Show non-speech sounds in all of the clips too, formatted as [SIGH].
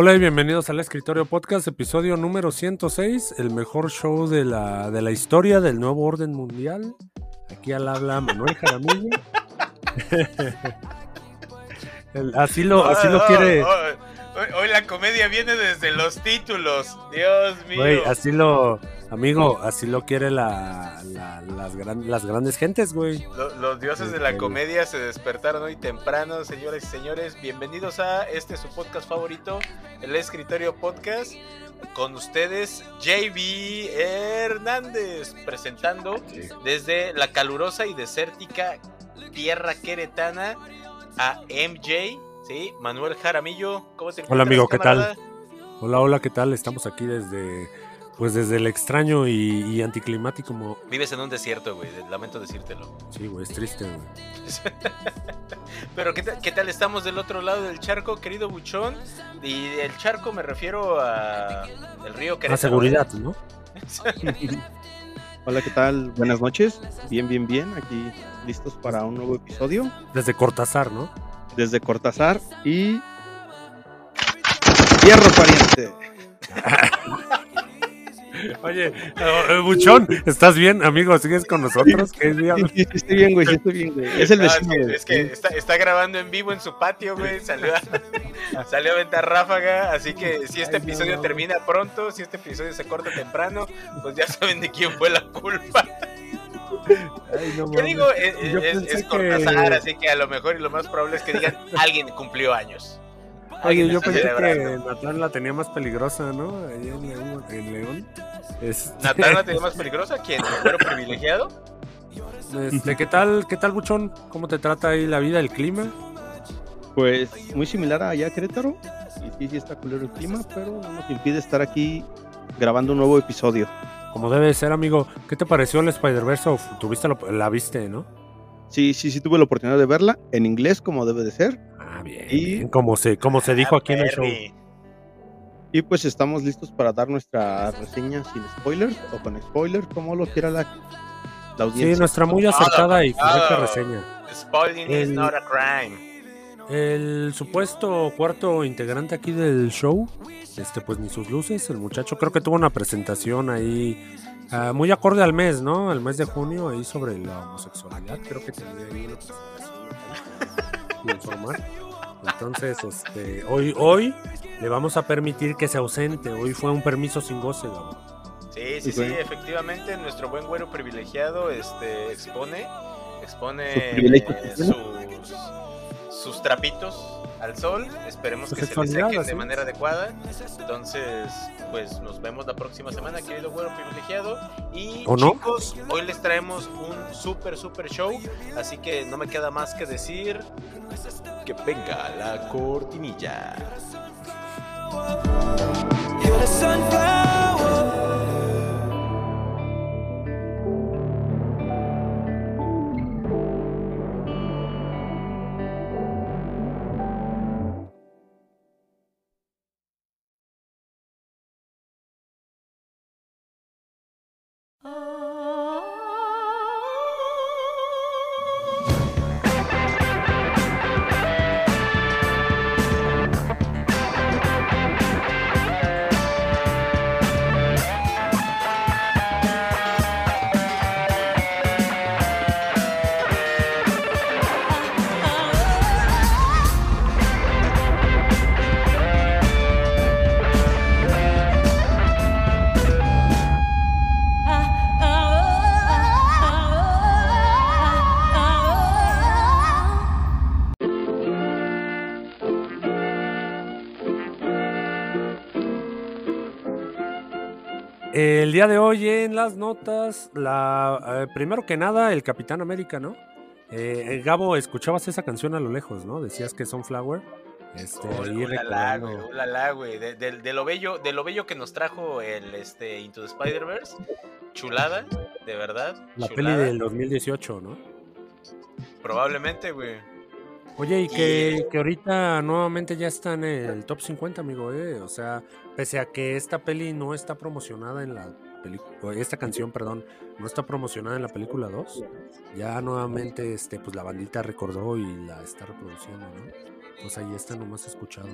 Hola y bienvenidos al Escritorio Podcast, episodio número 106, el mejor show de la, de la historia del nuevo orden mundial. Aquí al habla Manuel Jaramillo. [LAUGHS] El- así lo, así lo quiere, oh, oh. Hoy, hoy la comedia viene desde los títulos. Dios mío. güey, así lo, amigo, así lo quiere la, la- las, gran- las grandes gentes, güey. Lo- los dioses de la comedia se despertaron hoy temprano, señoras y señores. Bienvenidos a este su podcast favorito, el Escritorio Podcast. Con ustedes, JB Hernández, presentando desde la calurosa y desértica tierra queretana a MJ, ¿sí? Manuel Jaramillo. ¿Cómo te Hola, amigo, ¿qué tal? Hola, hola, ¿qué tal? Estamos aquí desde, pues desde el extraño y, y anticlimático, Vives en un desierto, güey. Lamento decírtelo. sí, güey, es triste, güey. [LAUGHS] Pero ¿qué tal, ¿qué tal estamos del otro lado del charco, querido Buchón? Y del charco me refiero a el río La Querétaro. seguridad, ¿no? [LAUGHS] Hola, ¿qué tal? Buenas noches. Bien, bien, bien. Aquí listos para un nuevo episodio Desde Cortázar, ¿no? desde Cortázar y Hierro Pariente. [LAUGHS] Oye, eh, eh, Buchón, ¿estás bien, amigo? ¿Sigues con nosotros? ¿Qué Sí, sí, sí, estoy bien, güey. Estoy bien, güey. Es el No, es vecino, que, es que está, está grabando en vivo en su patio, güey. Salió a, [LAUGHS] salió a aventar ráfaga. Así que si este Ay, no, episodio no. termina pronto, si este episodio se corta temprano, pues ya saben de quién fue la culpa. Ay, no ¿Qué digo? Es, Yo es- es que- Cortázar, así que a lo mejor y lo más probable es que digan [LAUGHS] alguien cumplió años. Oye, yo pensé celebrando. que Natal la tenía más peligrosa, ¿no? Allá en León. En León. Este, ¿Natal la tenía [LAUGHS] más peligrosa? ¿Quién? ¿El güero privilegiado? este, ¿qué tal, qué tal, Buchón? ¿Cómo te trata ahí la vida, el clima? Pues muy similar a allá a Querétaro. Y sí, sí está culero el clima, pero no nos impide estar aquí grabando un nuevo episodio. Como debe ser, amigo. ¿Qué te pareció el Spider-Verse? O ¿Tuviste lo- la viste, no? Sí, sí, sí tuve la oportunidad de verla en inglés como debe de ser. Ah, bien. Y- bien, Como se, como se dijo aquí en el show. Perry. Y pues estamos listos para dar nuestra reseña sin spoilers o con spoilers, como lo quiera la, la Sí, audiencia. nuestra muy acertada y correcta Ah. reseña. Spoiling is El- not a crime. El supuesto cuarto integrante aquí del show, este pues ni sus luces, el muchacho creo que tuvo una presentación ahí ah, muy acorde al mes, ¿no? Al mes de junio ahí sobre la homosexualidad, creo que tenía ahí una presentación informar. Entonces, este, hoy, hoy le vamos a permitir que se ausente. Hoy fue un permiso sin goce, Gabo. Sí, sí, Sí, efectivamente, nuestro buen güero privilegiado este, expone, expone Sus eh, sus, sus trapitos al sol. Esperemos que se le sexualidad, sequen de es. manera adecuada. Entonces, pues nos vemos la próxima semana, querido güero privilegiado. Y ¿O no? chicos, hoy les traemos un super, super show. Así que no me queda más que decir que venga la cortinilla. El día de hoy en las notas, la eh, primero que nada, el Capitán América, ¿no? Eh, Gabo, escuchabas esa canción a lo lejos, ¿no? Decías que Sunflower. Este, Ulala, güey. De, de- de lo bello, de lo bello que nos trajo el este Into the Spider-Verse. Chulada, de verdad. la peli del 2018, ¿no? Probablemente, güey. Oye, y Y- que, que ahorita nuevamente ya está en el top 50, amigo, ¿eh? O sea, pese a que esta peli no está promocionada en la película, esta canción, perdón, no está promocionada en la película 2, ya nuevamente, este, pues la bandita recordó y la está reproduciendo, ¿no? Pues ahí está nomás escuchado.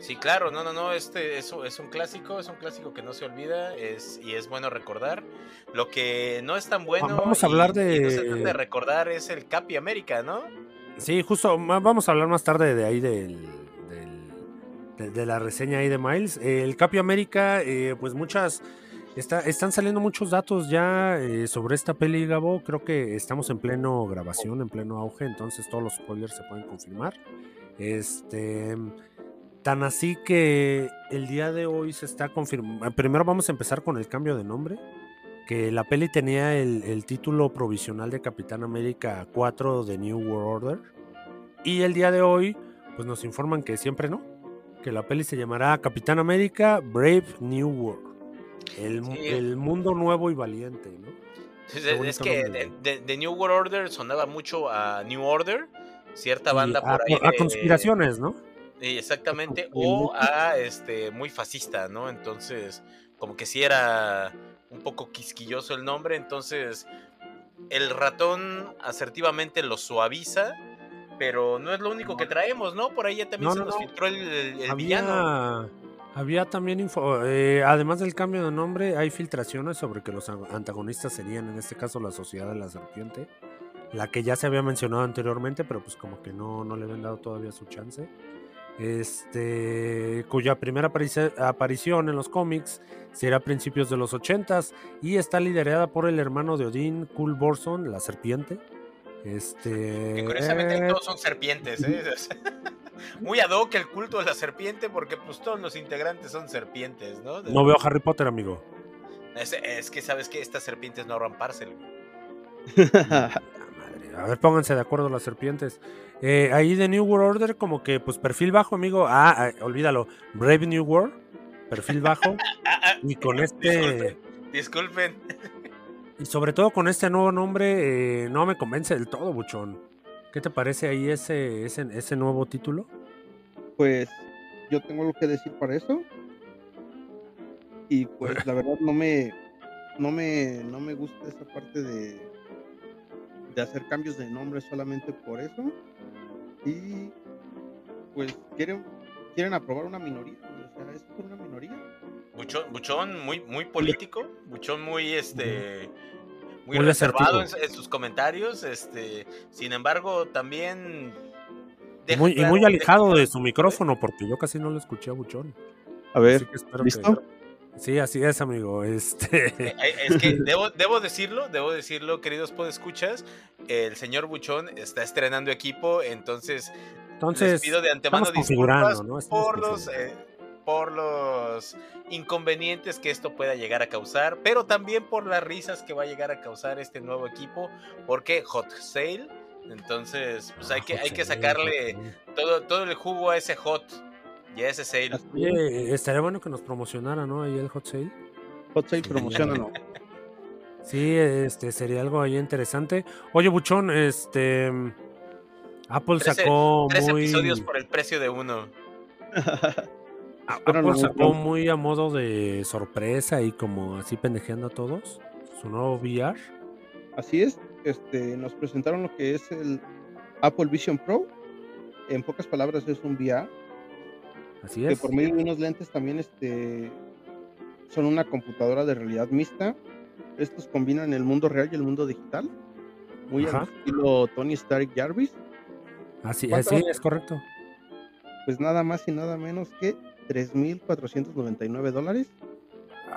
Sí, claro, no, no, no, este es, es un clásico, es un clásico que no se olvida es, y es bueno recordar. Lo que no es tan bueno Vamos a hablar y- y no se de- trata de recordar es el Capi América, ¿no? Sí, justo, vamos a hablar más tarde de ahí del- de, la reseña ahí de Miles. Eh, el Capio América, eh, pues muchas, está, están saliendo muchos datos ya eh, sobre esta peli, Gabo. Creo que estamos en pleno grabación, en pleno auge, entonces todos los spoilers se pueden confirmar. Este, tan así que el día de hoy se está confirmando. Primero vamos a empezar con el cambio de nombre. Que la peli tenía el, el título provisional de Capitán América 4 de New World Order. Y el día de hoy, pues nos informan que siempre no. Que la peli se llamará Capitán América Brave New World. El, mu- Sí. el mundo nuevo y valiente, ¿no? Es, Qué es bonito que de, de- de New World Order sonaba mucho a New Order, cierta banda a, por ahí. a conspiraciones, ¿no? Exactamente, [LAUGHS] o a este muy fascista, ¿no? Entonces, como que sí era un poco quisquilloso el nombre, entonces el ratón asertivamente lo suaviza, pero no es lo único que traemos, ¿no? Por ahí ya también No, se no, nos no. filtró el, el- el villano. Había, había también info, eh, además del cambio de nombre, hay filtraciones sobre que los an- antagonistas serían en este caso la Sociedad de la Serpiente, la que ya se había mencionado anteriormente, pero pues como que no, no le habían dado todavía su chance. Este, cuya primera aparici- aparición en los cómics será a principios de los 80s y está liderada por el hermano de Odín, Kul Borson, la serpiente. Este, Que curiosamente eh, todos son serpientes, ¿eh? [LAUGHS] Muy ad hoc el culto de la serpiente porque pues todos los integrantes son serpientes, ¿no? De- no veo Harry Potter, amigo. Es, es que sabes que estas serpientes no ahorran parcel. Madre. [LAUGHS] A ver, pónganse de acuerdo las serpientes. Eh, ahí de New World Order, como que, pues, perfil bajo, amigo. Ah, ah, olvídalo. Brave New World, perfil bajo. [LAUGHS] Ah, ah, y con este. Disculpen, disculpen. Y sobre todo con este nuevo nombre, eh, no me convence del todo, Buchón. ¿Qué te parece ahí ese, ese, ese nuevo título? Pues yo tengo algo que decir para eso. Y pues la verdad no me no me no me gusta esa parte de de hacer cambios de nombre solamente por eso. Y pues quieren quieren aprobar una minoría, o sea, es una. Buchón, Buchón muy, muy político, Buchón muy este muy, Muy reservado en, sus comentarios, este, sin embargo, también Y deja muy, y alejado de su micrófono, porque yo casi no lo escuché a Buchón. A ver, ¿listo? que- [LAUGHS] Sí, así es, amigo. Este. Eh, Es que [LAUGHS] debo, debo decirlo, debo decirlo, queridos podescuchas, el señor Buchón está estrenando equipo, entonces Entonces, les pido de antemano disculpas ¿no? Por los eh, por los inconvenientes que esto pueda llegar a causar, pero también por las risas que va a llegar a causar este nuevo equipo, porque Hot Sale, entonces pues hay Ah, que hay que sacarle todo todo el jugo a ese Hot y a ese Sale. Oye, estaría bueno que nos promocionara, ¿no? Ahí el hot sale. Hot Sale promocionalo. [LAUGHS] Sí, este sería algo ahí interesante. Oye, Buchón, este Apple Trece- sacó Tres muy episodios por el precio de uno. [LAUGHS] Apple no sacó muy a modo de sorpresa y como así pendejeando a todos su nuevo VR. Así es, este, nos presentaron lo que es el Apple Vision Pro. En pocas palabras es un VR Así que es. por medio de unos lentes también este, son una computadora de realidad mixta. Estos combinan el mundo real y el mundo digital. Muy Ajá. al estilo Tony Stark Jarvis. Así, así es correcto. Pues nada más y nada menos que 3.499 dólares.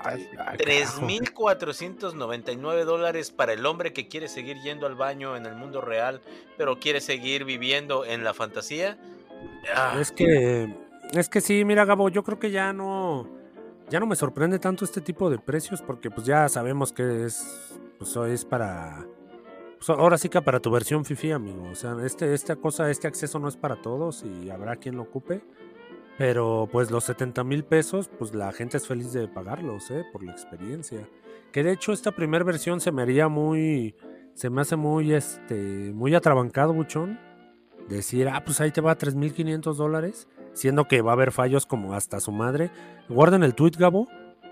Ay, ay, carajo. 3.499 dólares para el hombre que quiere seguir yendo al baño en el mundo real, pero quiere seguir viviendo en la fantasía. Ah, Es que, es que sí, mira, Gabo, yo creo que ya no, ya no me sorprende tanto este tipo de precios porque pues ya sabemos que es, pues es para, pues, ahora sí que para tu versión fifi, amigo. O sea, este, esta cosa, este acceso no es para todos y habrá quien lo ocupe. Pero pues los 70 mil pesos, pues la gente es feliz de pagarlos, ¿eh? Por la experiencia. Que de hecho esta primera versión se me haría muy, se me hace muy, este, muy atrabancado, buchón. Decir, ah, pues ahí te va 3.500 dólares, siendo que va a haber fallos como hasta su madre. Guarden el tweet, Gabo.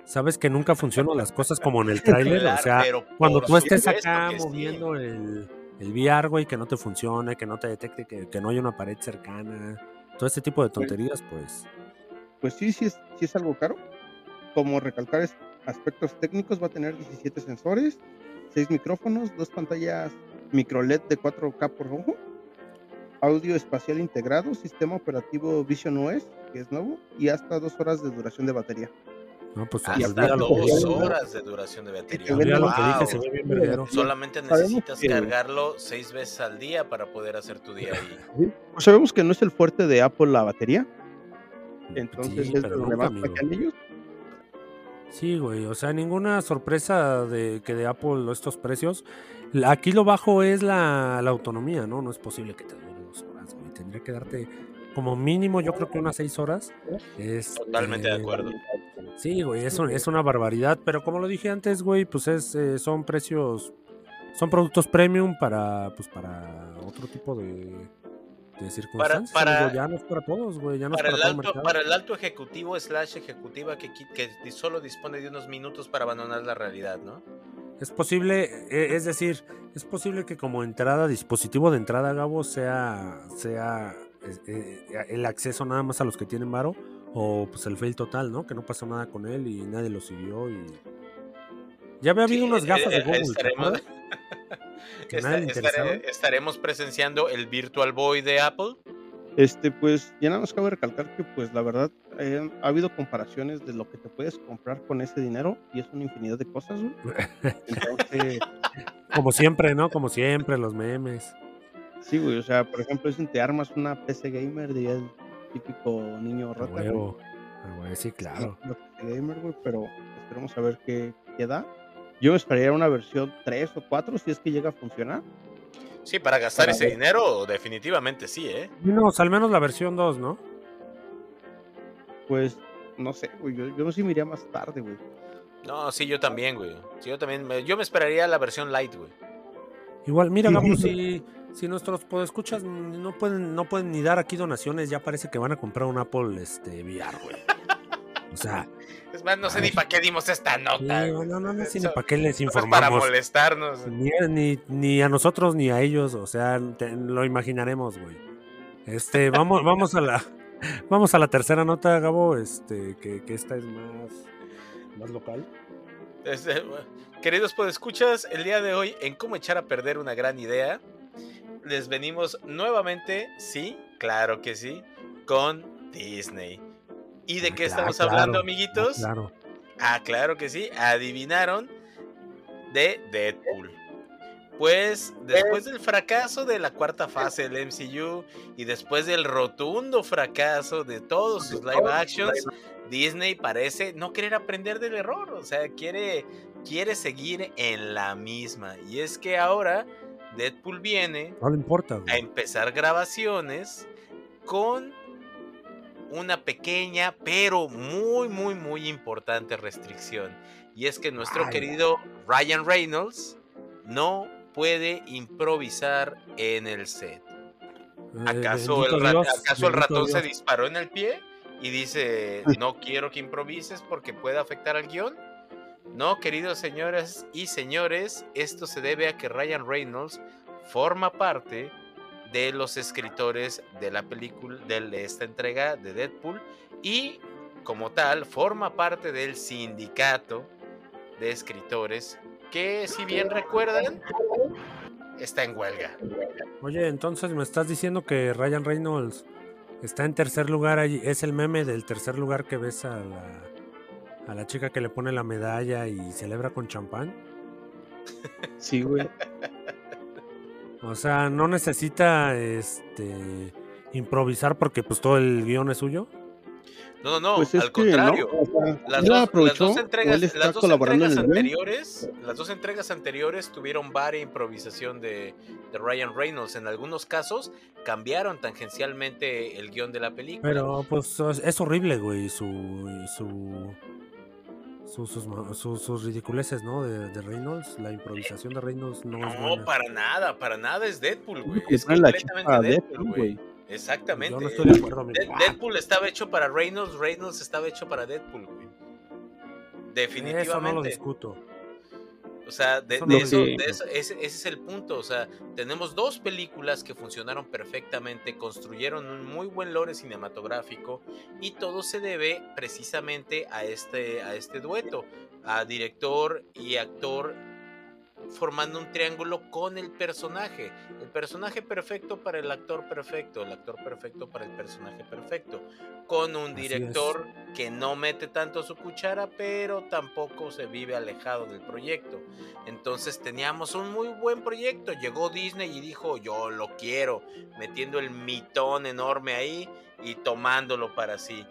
Sabes que nunca funcionan las cosas como en el [LAUGHS] tráiler, o sea, cuando tú estés acá sí. moviendo el, el VR, güey, que no te funcione, que no te detecte, que, que no haya una pared cercana, todo este tipo de tonterías, pues. pues sí, sí es, sí es algo caro. Como recalcar es- aspectos técnicos, va a tener 17 sensores, 6 micrófonos, dos pantallas micro LED de 4K por ojo, audio espacial integrado, sistema operativo Vision OS, que es nuevo, y hasta dos horas de duración de batería. No, pues Hasta dos horas de duración de batería. lo que Wow. dije, se ve bien verguero. Solamente necesitas que- cargarlo seis veces al día para poder hacer tu día ahí. [LAUGHS] Pues sabemos que no es el fuerte de Apple la batería, entonces Sí, es donde más sacan ellos. Sí, güey, o sea, ninguna sorpresa de que de Apple estos precios. Aquí lo bajo es la, la autonomía, ¿no? No es posible que te dure dos horas, güey. Tendría que darte como mínimo, yo creo que unas seis horas. Es, Totalmente de acuerdo. Sí, güey, es, un- es una barbaridad, pero como lo dije antes, güey, pues es, eh, son precios, son productos premium para, pues para otro tipo de, de circunstancias. para- amigo, ya no es para todos, güey, ya no Para es el, para todo el alto, mercado. para el alto ejecutivo slash ejecutiva que, que solo dispone de unos minutos para abandonar la realidad, ¿no? Es posible, e- es decir, es posible que como entrada, dispositivo de entrada, Gabo, sea, sea eh, el acceso nada más a los que tienen varo o pues el fail total, ¿no? Que no pasó nada con él y nadie lo siguió y... Ya había habido Sí, unas gafas eh, de Google, ¿te estaremos? [LAUGHS] Que nadie estaremos presenciando el Virtual Boy de Apple. Este, pues ya nada más cabe recalcar que, pues la verdad, eh, ha habido comparaciones de lo que te puedes comprar con ese dinero y es una infinidad de cosas, güey. [LAUGHS] Entonces, Como siempre, ¿no? Como siempre, los memes. sí, güey, o sea, por ejemplo, dicen te armas una PC gamer, diría el típico niño rata. A huevo, sí, claro. Gamer, güey, pero esperemos a ver qué, qué da. Yo me esperaría una versión 3 o 4 si es que llega a funcionar. Sí, para gastar Para ese ver. dinero, definitivamente sí, ¿eh? No, al menos la versión 2, ¿no? Pues, no sé, güey, yo, yo sí me iría más tarde, güey. No, sí, yo también, güey. Sí, yo también. me- yo me esperaría la versión light, güey. Igual, mira, Sí. Gabo, [LAUGHS] si, si nuestros podescuchas no pueden, no pueden ni dar aquí donaciones, ya parece que van a comprar un Apple este, VR, güey. O sea, Es más, no sé ni para qué dimos esta nota. no, güey. no, no, no sé ni para qué les eso es para informamos. molestarnos. Ni, ni, ni a nosotros ni a ellos, o sea, te- lo imaginaremos, güey. Este, [LAUGHS] vamos, vamos a la, vamos a la tercera nota, Gabo, este, que, que esta es más, más local. Este, queridos podescuchas, el día de hoy en cómo echar a perder una gran idea, les venimos nuevamente, sí, claro que sí, con Disney. ¿Y de Ah, qué estamos hablando, ah, amiguitos? Claro. Ah, claro que sí, adivinaron de Deadpool. Pues después del fracaso de la cuarta fase del MCU y después del rotundo fracaso de todos sus live actions, Disney parece no querer aprender del error, o sea, quiere, quiere seguir en la misma. Y es que ahora Deadpool viene No le importa, a empezar grabaciones con una pequeña pero muy muy muy importante restricción y es que nuestro Ay. querido Ryan Reynolds no puede improvisar en el set. Eh, ¿Acaso, el, ra- Dios, ¿acaso el bendito ratón se disparó en el pie y dice no quiero que improvises porque puede afectar al guion? No, queridos señoras y señores, esto se debe a que Ryan Reynolds forma parte de los escritores de la película, de esta entrega de Deadpool y como tal forma parte del sindicato de escritores que si bien recuerdan está en huelga. Oye, entonces me estás diciendo que Ryan Reynolds está en tercer lugar allí. Es el meme del tercer lugar que ves a la, a la chica que le pone la medalla y celebra con champán. Sí, güey. O sea, no necesita este improvisar porque pues todo el guion es suyo. No, no, no, Pues es al contrario. ¿no? O sea, Las dos, las dos entregas, las dos colaborando en entregas guion. anteriores, las dos entregas anteriores tuvieron varia improvisación de, de Ryan Reynolds. En algunos casos cambiaron tangencialmente el guion de la película. Pero pues es, es horrible, güey, su su su- sus, su- sus ridiculeces, ¿no? De, de Reynolds, la improvisación de Reynolds no, es no, buena. para nada, para nada es Deadpool, güey. Es completamente Deadpool, güey. Exactamente. Yo no estoy de acuerdo. De- Deadpool estaba hecho para Reynolds, Reynolds estaba hecho para Deadpool, güey. Eso no lo Definitivamente. discuto. O sea, de, Eso de eso- ese, ese es el punto. O sea, tenemos dos películas que funcionaron perfectamente, construyeron un muy buen lore cinematográfico y todo se debe precisamente a este, a este dueto, a director y actor formando un triángulo con el personaje. El personaje perfecto para el actor perfecto, el actor perfecto para el personaje perfecto. Con un director que no mete tanto su cuchara, pero tampoco se vive alejado del proyecto. Entonces teníamos un muy buen proyecto. Llegó Disney y dijo, yo lo quiero, metiendo el mitón enorme ahí y tomándolo para sí.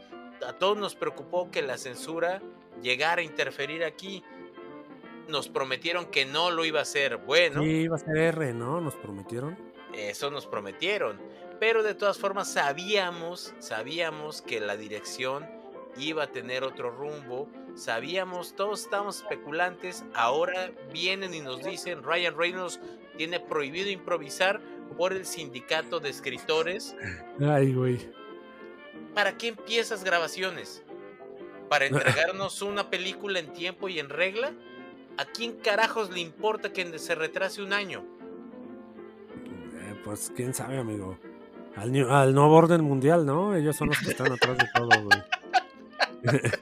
A todos nos preocupó que la censura llegara a interferir aquí. Nos prometieron que no lo iba a hacer. Bueno, Sí, iba a ser R, ¿no? Nos prometieron. eso nos prometieron. Pero de todas formas sabíamos, sabíamos que la dirección iba a tener otro rumbo. Sabíamos, todos estábamos especulantes. Ahora vienen y nos dicen, Ryan Reynolds tiene prohibido improvisar por el sindicato de escritores. Ay, güey. ¿Para qué empiezas grabaciones? ¿Para [LAUGHS] entregarnos una película en tiempo y en regla? ¿A quién carajos le importa que se retrase un año? Eh, pues quién sabe, amigo. Al, nuevo orden mundial, ¿no? Ellos son los que están atrás de todo, güey. [LAUGHS]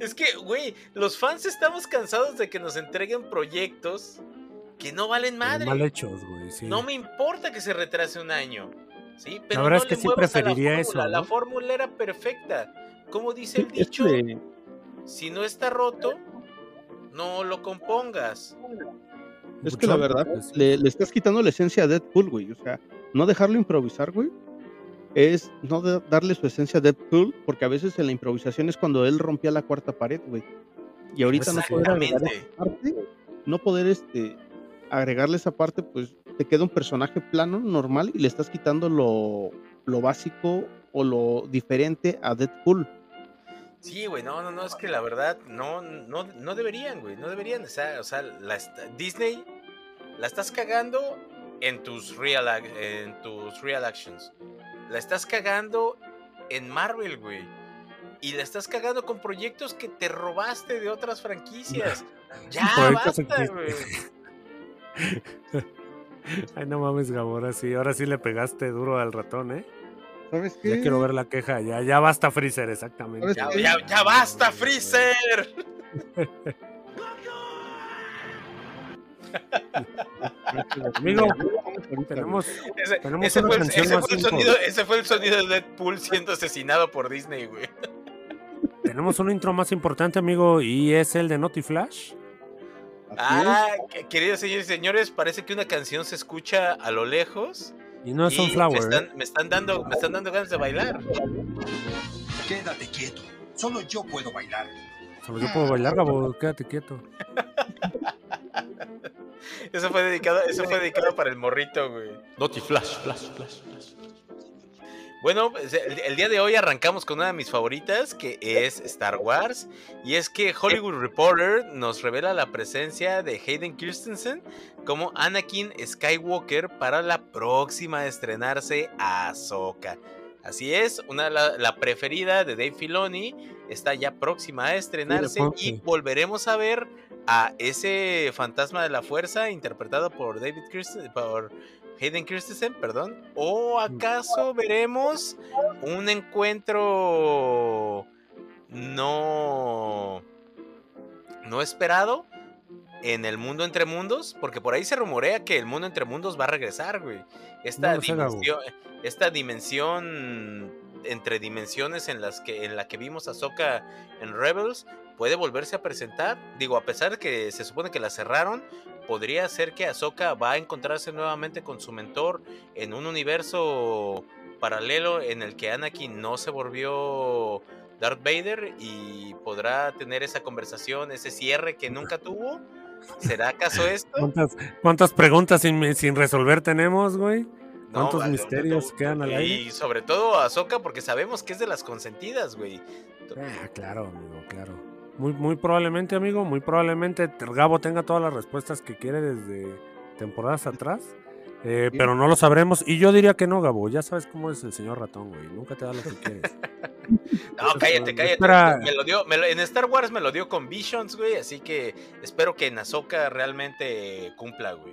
Es que, güey, los fans estamos cansados de que nos entreguen proyectos que no valen madre. Mal hechos, güey. Sí. No me importa que se retrase un año. ¿sí? Pero verdad no es que sí la preferiría eso, fórmula, La fórmula era perfecta. Como dice el dicho, si no está roto, no lo compongas. Es que la verdad, pues, le, le estás quitando la esencia a Deadpool, güey. O sea, no dejarlo improvisar, güey, es no de- darle su esencia a Deadpool, porque a veces en la improvisación es cuando él rompía la cuarta pared, güey. Y ahorita no poder agregar Exactamente. esa parte, no poder este agregarle esa parte, pues te queda un personaje plano, normal, y le estás quitando lo, lo básico o lo diferente a Deadpool. Sí, güey, no, no, no, es que la verdad no, no, no deberían, güey, no deberían, o sea, o sea, la Disney la estás cagando en tus real en tus real actions. La estás cagando en Marvel, güey. Y la estás cagando con proyectos que te robaste de otras franquicias. [LAUGHS] Ya basta, güey. [LAUGHS] Ay, no mames, Gabo. Ahora sí, ahora sí le pegaste duro al ratón, ¿eh? ¿Sabes qué? Ya quiero ver la queja. Ya, ya basta, Freezer, exactamente. Ya, ya- ya basta, Freezer. [LAUGHS] Amigo, tenemos, Ese, Tenemos ese una fue, ese fue el sonido, ese fue el sonido de Deadpool siendo asesinado por Disney, güey. tenemos un intro más importante, amigo, y es el de Naughty Flash. Ah, que- queridos señores y señores, parece que una canción se escucha a lo lejos. Y no es y Sunflower. Me ¿eh? están, me están dando, me están dando ganas de bailar. Quédate quieto. Solo yo puedo bailar. Solo yo puedo bailar, Gabo. Quédate quieto. [LAUGHS] Eso fue dedicado, eso fue dedicado para el morrito, güey. Naughty Flash, Flash, Flash, Flash. Bueno, pues, el, el día de hoy arrancamos con una de mis favoritas, que es Star Wars. Y es que Hollywood Reporter nos revela la presencia de Hayden Christensen como Anakin Skywalker para la próxima a estrenarse Ahsoka. Así es, una la, la preferida de Dave Filoni está ya próxima a estrenarse y volveremos a ver a ese fantasma de la fuerza interpretado por David Christensen, por Hayden Christensen, perdón. ¿O acaso veremos un encuentro no no esperado en el mundo entre mundos? Porque por ahí se rumorea que el mundo entre mundos va a regresar, güey. Esta No dimensión, esta dimensión entre dimensiones en las que en la que vimos a Ahsoka en Rebels puede volverse a presentar. Digo, a pesar de que se supone que la cerraron, podría ser que Ahsoka va a encontrarse nuevamente con su mentor en un universo paralelo en el que Anakin no se volvió Darth Vader y podrá tener esa conversación, ese cierre que nunca tuvo. ¿Será acaso [LAUGHS] esto? ¿Cuántas, cuántas preguntas sin, sin resolver tenemos, güey? ¿Cuántos misterios no, quedan al aire? Y sobre todo a Ahsoka porque sabemos que es de las consentidas, güey. Ah, claro, amigo, claro. Muy, muy probablemente, amigo, muy probablemente Gabo tenga todas las respuestas que quiere desde temporadas atrás. Eh, pero no lo sabremos. Y yo diría que no, Gabo. Ya sabes cómo es el señor ratón, güey. Nunca te da lo que quieres. [LAUGHS] No, cállate, cállate. Espera. Me lo dio, me lo- en Star Wars me lo dio con Visions, güey. Así que espero que en Ahsoka realmente cumpla, güey.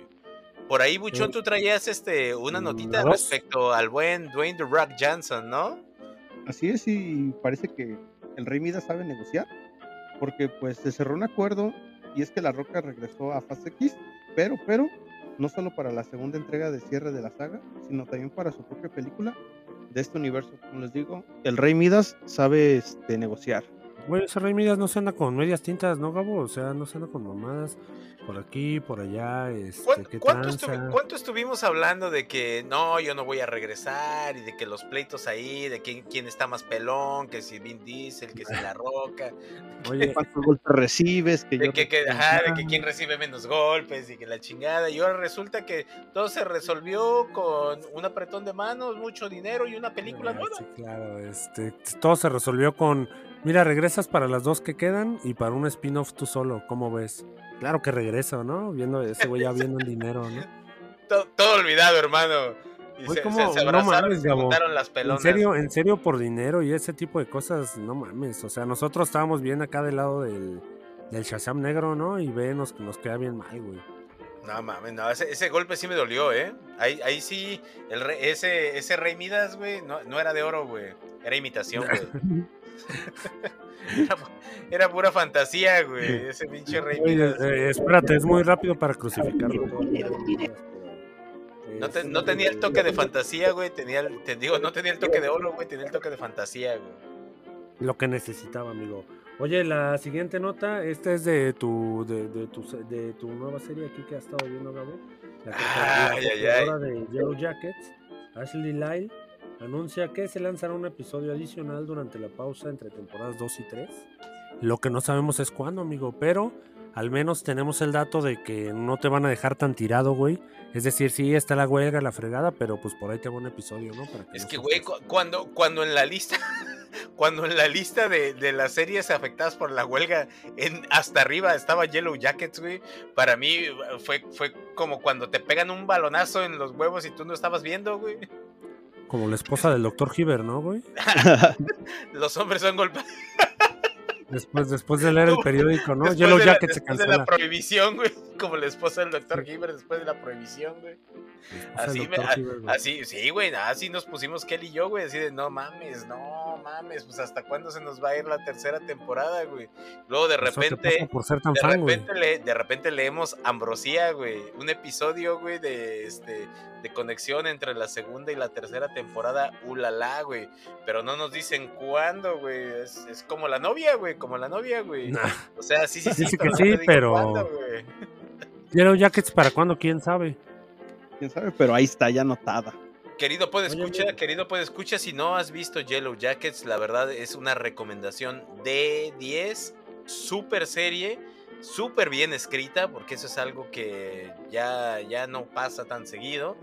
Por ahí, Buchón, Eh, tú traías este, una notita respecto al buen Dwayne The Rock Johnson, ¿no? Así es, y parece que el Rey Midas sabe negociar, porque pues se cerró un acuerdo y es que La Roca regresó a Fase X, pero, pero, no solo para la segunda entrega de cierre de la saga, sino también para su propia película de este universo. Como les digo, el Rey Midas sabe este, negociar. Güey, ese Rey Midas no se anda con medias tintas, ¿no, Gabo? O sea, no se anda con mamadas por aquí, por allá. Este, ¿Cuánto, ¿qué cuánto estuvi- cuánto estuvimos hablando de que no, yo no voy a regresar y de que los pleitos ahí, de quién, quién está más pelón, que si Vin Diesel, que si La Roca, Oye, ¿Cuántos golpes recibes? Que de yo que, que- ajá, de que quién recibe menos golpes y que la chingada. Y ahora resulta que todo se resolvió con un apretón de manos, mucho dinero y una película Ah, nueva. Sí, claro, este, todo se resolvió con, mira, regresas para las dos que quedan y para un spin-off tú solo, ¿cómo ves? Claro que regreso, ¿no? Viendo ese güey ya viendo el dinero, ¿no? [LAUGHS] Todo, todo olvidado, hermano. Y se, se- se No mames, se las En pelonas. serio, en serio por dinero y ese tipo de cosas, no mames, o sea, nosotros estábamos bien acá del lado del, del Shazam negro, ¿no? Y ve, nos, nos queda bien mal, güey. No mames, no, ese, ese golpe sí me dolió, ¿eh? Ahí, ahí sí, el rey- ese, ese Rey Midas, güey, no, no era de oro, güey. Era imitación, [LAUGHS] güey. [LAUGHS] Era, era pura fantasía, güey. Ese pinche Rey Oye, Midas. eh, espérate, es muy rápido para crucificarlo. No, te- este, no tenía el toque de fantasía, güey. Tenía, el- te digo, no tenía el toque de oro, güey. Tenía el toque de fantasía, güey. Lo que necesitaba, amigo. Oye, la siguiente nota, esta es de tu, de, de tu, de tu nueva serie aquí que has estado viendo, Gabo. La, que- la Ay, ay, creadora de Yellow Jackets, Ashley Lyle, anuncia que se lanzará un episodio adicional durante la pausa entre temporadas 2 y 3. Lo que no sabemos es cuándo, amigo, pero al menos tenemos el dato de que no te van a dejar tan tirado, güey. Es decir, sí está la huelga, la fregada, pero pues por ahí te va un episodio, ¿no? Para Es no que, güey, cu- cuando, cuando en la lista. [LAUGHS] Cuando en la lista de, de las series afectadas por la huelga, en, hasta arriba estaba Yellow Jackets, güey. Para mí fue, fue como cuando te pegan un balonazo en los huevos y tú no estabas viendo, güey. Como la esposa del doctor Hiver, ¿no, güey? [LAUGHS] Los hombres son golpeados. [LAUGHS] Después, después de leer el [LAUGHS] periódico, ¿no? Después, Yellow de la, Jacket se después de cancela. la prohibición, güey. Como la esposa del doctor Hibbert después de la prohibición, güey. Así, me- güey. así, sí, güey, así nos pusimos Kelly y yo, güey, así de no mames, no mames, pues hasta cuándo se nos va a ir la tercera temporada, güey. Luego de te repente, por ser tan de fan, güey. repente, le- de repente leemos Ambrosía, güey, un episodio, güey, de este de conexión entre la segunda y la tercera temporada, ulala, güey, pero no nos dicen cuándo, güey, es, es como la novia, güey, como la novia, güey. Nah. O sea, sí, sí, sí, Dice pero que sí, pero- cuándo. Yellow Jackets, [LAUGHS] ¿para cuándo? ¿Quién sabe? quién sabe, pero ahí está ya anotada. Querido puede Oye, escucha, amigo. querido puede escucha, si no has visto Yellow Jackets, la verdad es una recomendación de 10, super serie, súper bien escrita, porque eso es algo que ya, ya no pasa tan seguido.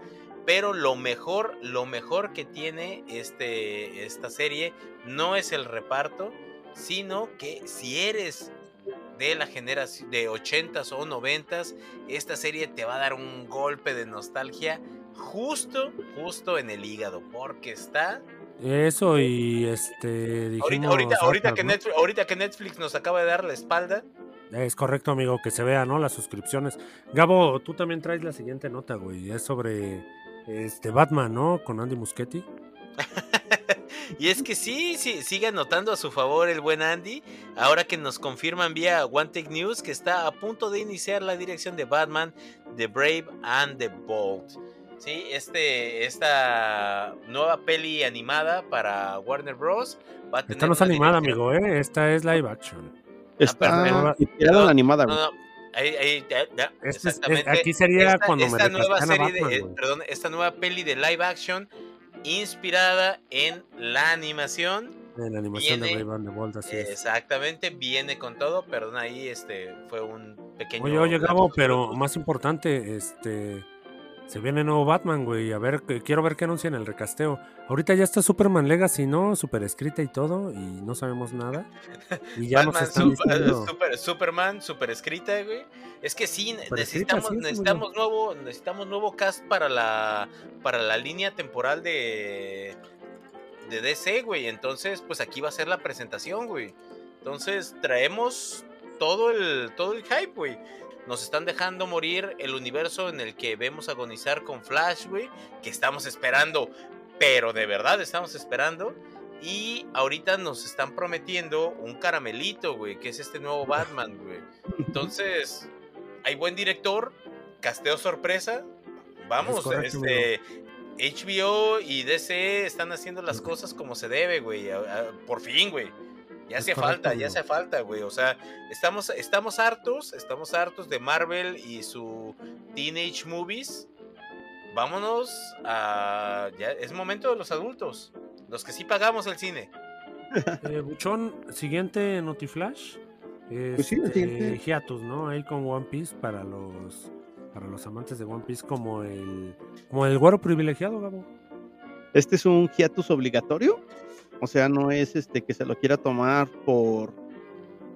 Pero lo mejor, lo mejor que tiene este, esta serie no es el reparto, sino que si eres de la generación de 80s o 90s, esta serie te va a dar un golpe de nostalgia justo, justo en el hígado, porque está Eso y este. ahorita, dijimos ahorita, ahorita, que. Netflix, ahorita que Netflix nos acaba de dar la espalda, Es correcto, amigo, que se vea, ¿no? Las suscripciones. Gabo, tú también traes la siguiente nota, güey. Es sobre este Batman, ¿no? Con Andy Muschietti. [LAUGHS] y es que sí, sí, sigue anotando a su favor el buen Andy, ahora que nos confirman vía One Take News que está a punto de iniciar la dirección de Batman, The Brave and the Bold. Sí, este, esta nueva peli animada para Warner Bros. va a tener Esta no es animada, dirección- amigo, ¿eh? Esta es live action. Está animada, No, güey. no, ahí, ahí, ya, ya, Este es- es- exactamente. aquí sería esta, cuando me esta nueva recascan a serie Batman, de, eh, perdón, esta nueva peli de live action inspirada en la animación. En la animación viene- de the Bold, así es. Exactamente, viene con todo. Perdón, ahí este fue un pequeño. Oye, oye, Gabo, pero más importante, este. Se viene nuevo Batman, güey. A ver, que- quiero ver qué anuncian el recasteo. Ahorita ya está Superman Legacy, ¿no? Super escrita y todo, y no sabemos nada. [LAUGHS] Y ya nos Batman, están Sup- diciendo. Super- Superman, super escrita, güey. Es que sí, Super escrita, necesitamos, sí, necesitamos nuevo, necesitamos nuevo cast para la, para la línea temporal de, de DC, güey. Entonces, pues aquí va a ser la presentación, güey. Entonces, traemos todo el, todo el hype, güey. Nos están dejando morir el universo en el que vemos agonizar con Flash, güey. Que estamos esperando, pero de verdad estamos esperando. Y ahorita nos están prometiendo un caramelito, güey, que es este nuevo [LAUGHS] Batman, güey. Entonces, hay buen director, casteo sorpresa. Vamos, correcto, este HBO y DC están haciendo las cosas como se debe, güey. Por fin, güey. Ya hace falta, ya hace falta, güey. O sea, estamos, estamos hartos, estamos hartos de Marvel y su Teenage Movies. Vámonos a. Ya es momento de los adultos. Los que sí pagamos el cine. Eh, Buchón, siguiente Notiflash. Pues sí, el Este. Hiatus, ¿no? Ahí con One Piece para los para los amantes de One Piece como el como el güero privilegiado, Gabo. Este es un hiatus obligatorio. O sea, no es este que se lo quiera tomar por,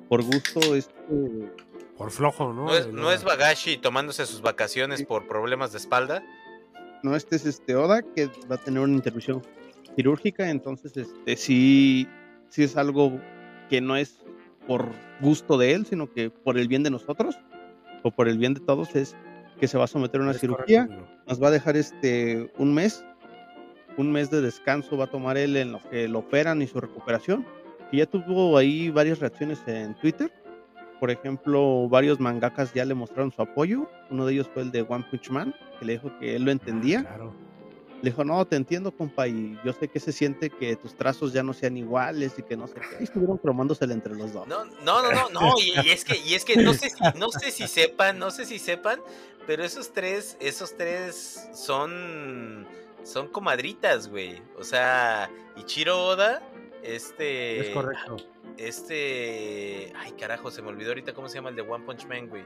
por gusto. Este, Por flojo, ¿no? No es, no Bagashi tomándose sus vacaciones Sí. por problemas de espalda. no, este es este Oda que va a tener una intervención quirúrgica. Entonces, este sí, sí es algo que no es por gusto de él, sino que por el bien de nosotros o por el bien de todos es que se va a someter a una es cirugía. nos va a dejar este un mes, un mes de descanso va a tomar él en lo que lo operan y su recuperación. Y ya tuvo ahí varias reacciones en Twitter. Por ejemplo, varios mangakas ya le mostraron su apoyo. Uno de ellos fue el de One Punch Man, que le dijo que él lo entendía. Claro. Le dijo, no, te entiendo, compa, y yo sé que se siente que tus trazos ya no sean iguales y que no sé qué. Y estuvieron cromándosele entre los dos. No, no, no, no, no. Y, y es que, y es que no sé si, no sé si sepan, no sé si sepan, pero esos tres, esos tres son, son comadritas, güey. O sea, Ichiro Oda, este, Es correcto. este, ay carajo, se me olvidó ahorita cómo se llama el de One Punch Man, güey.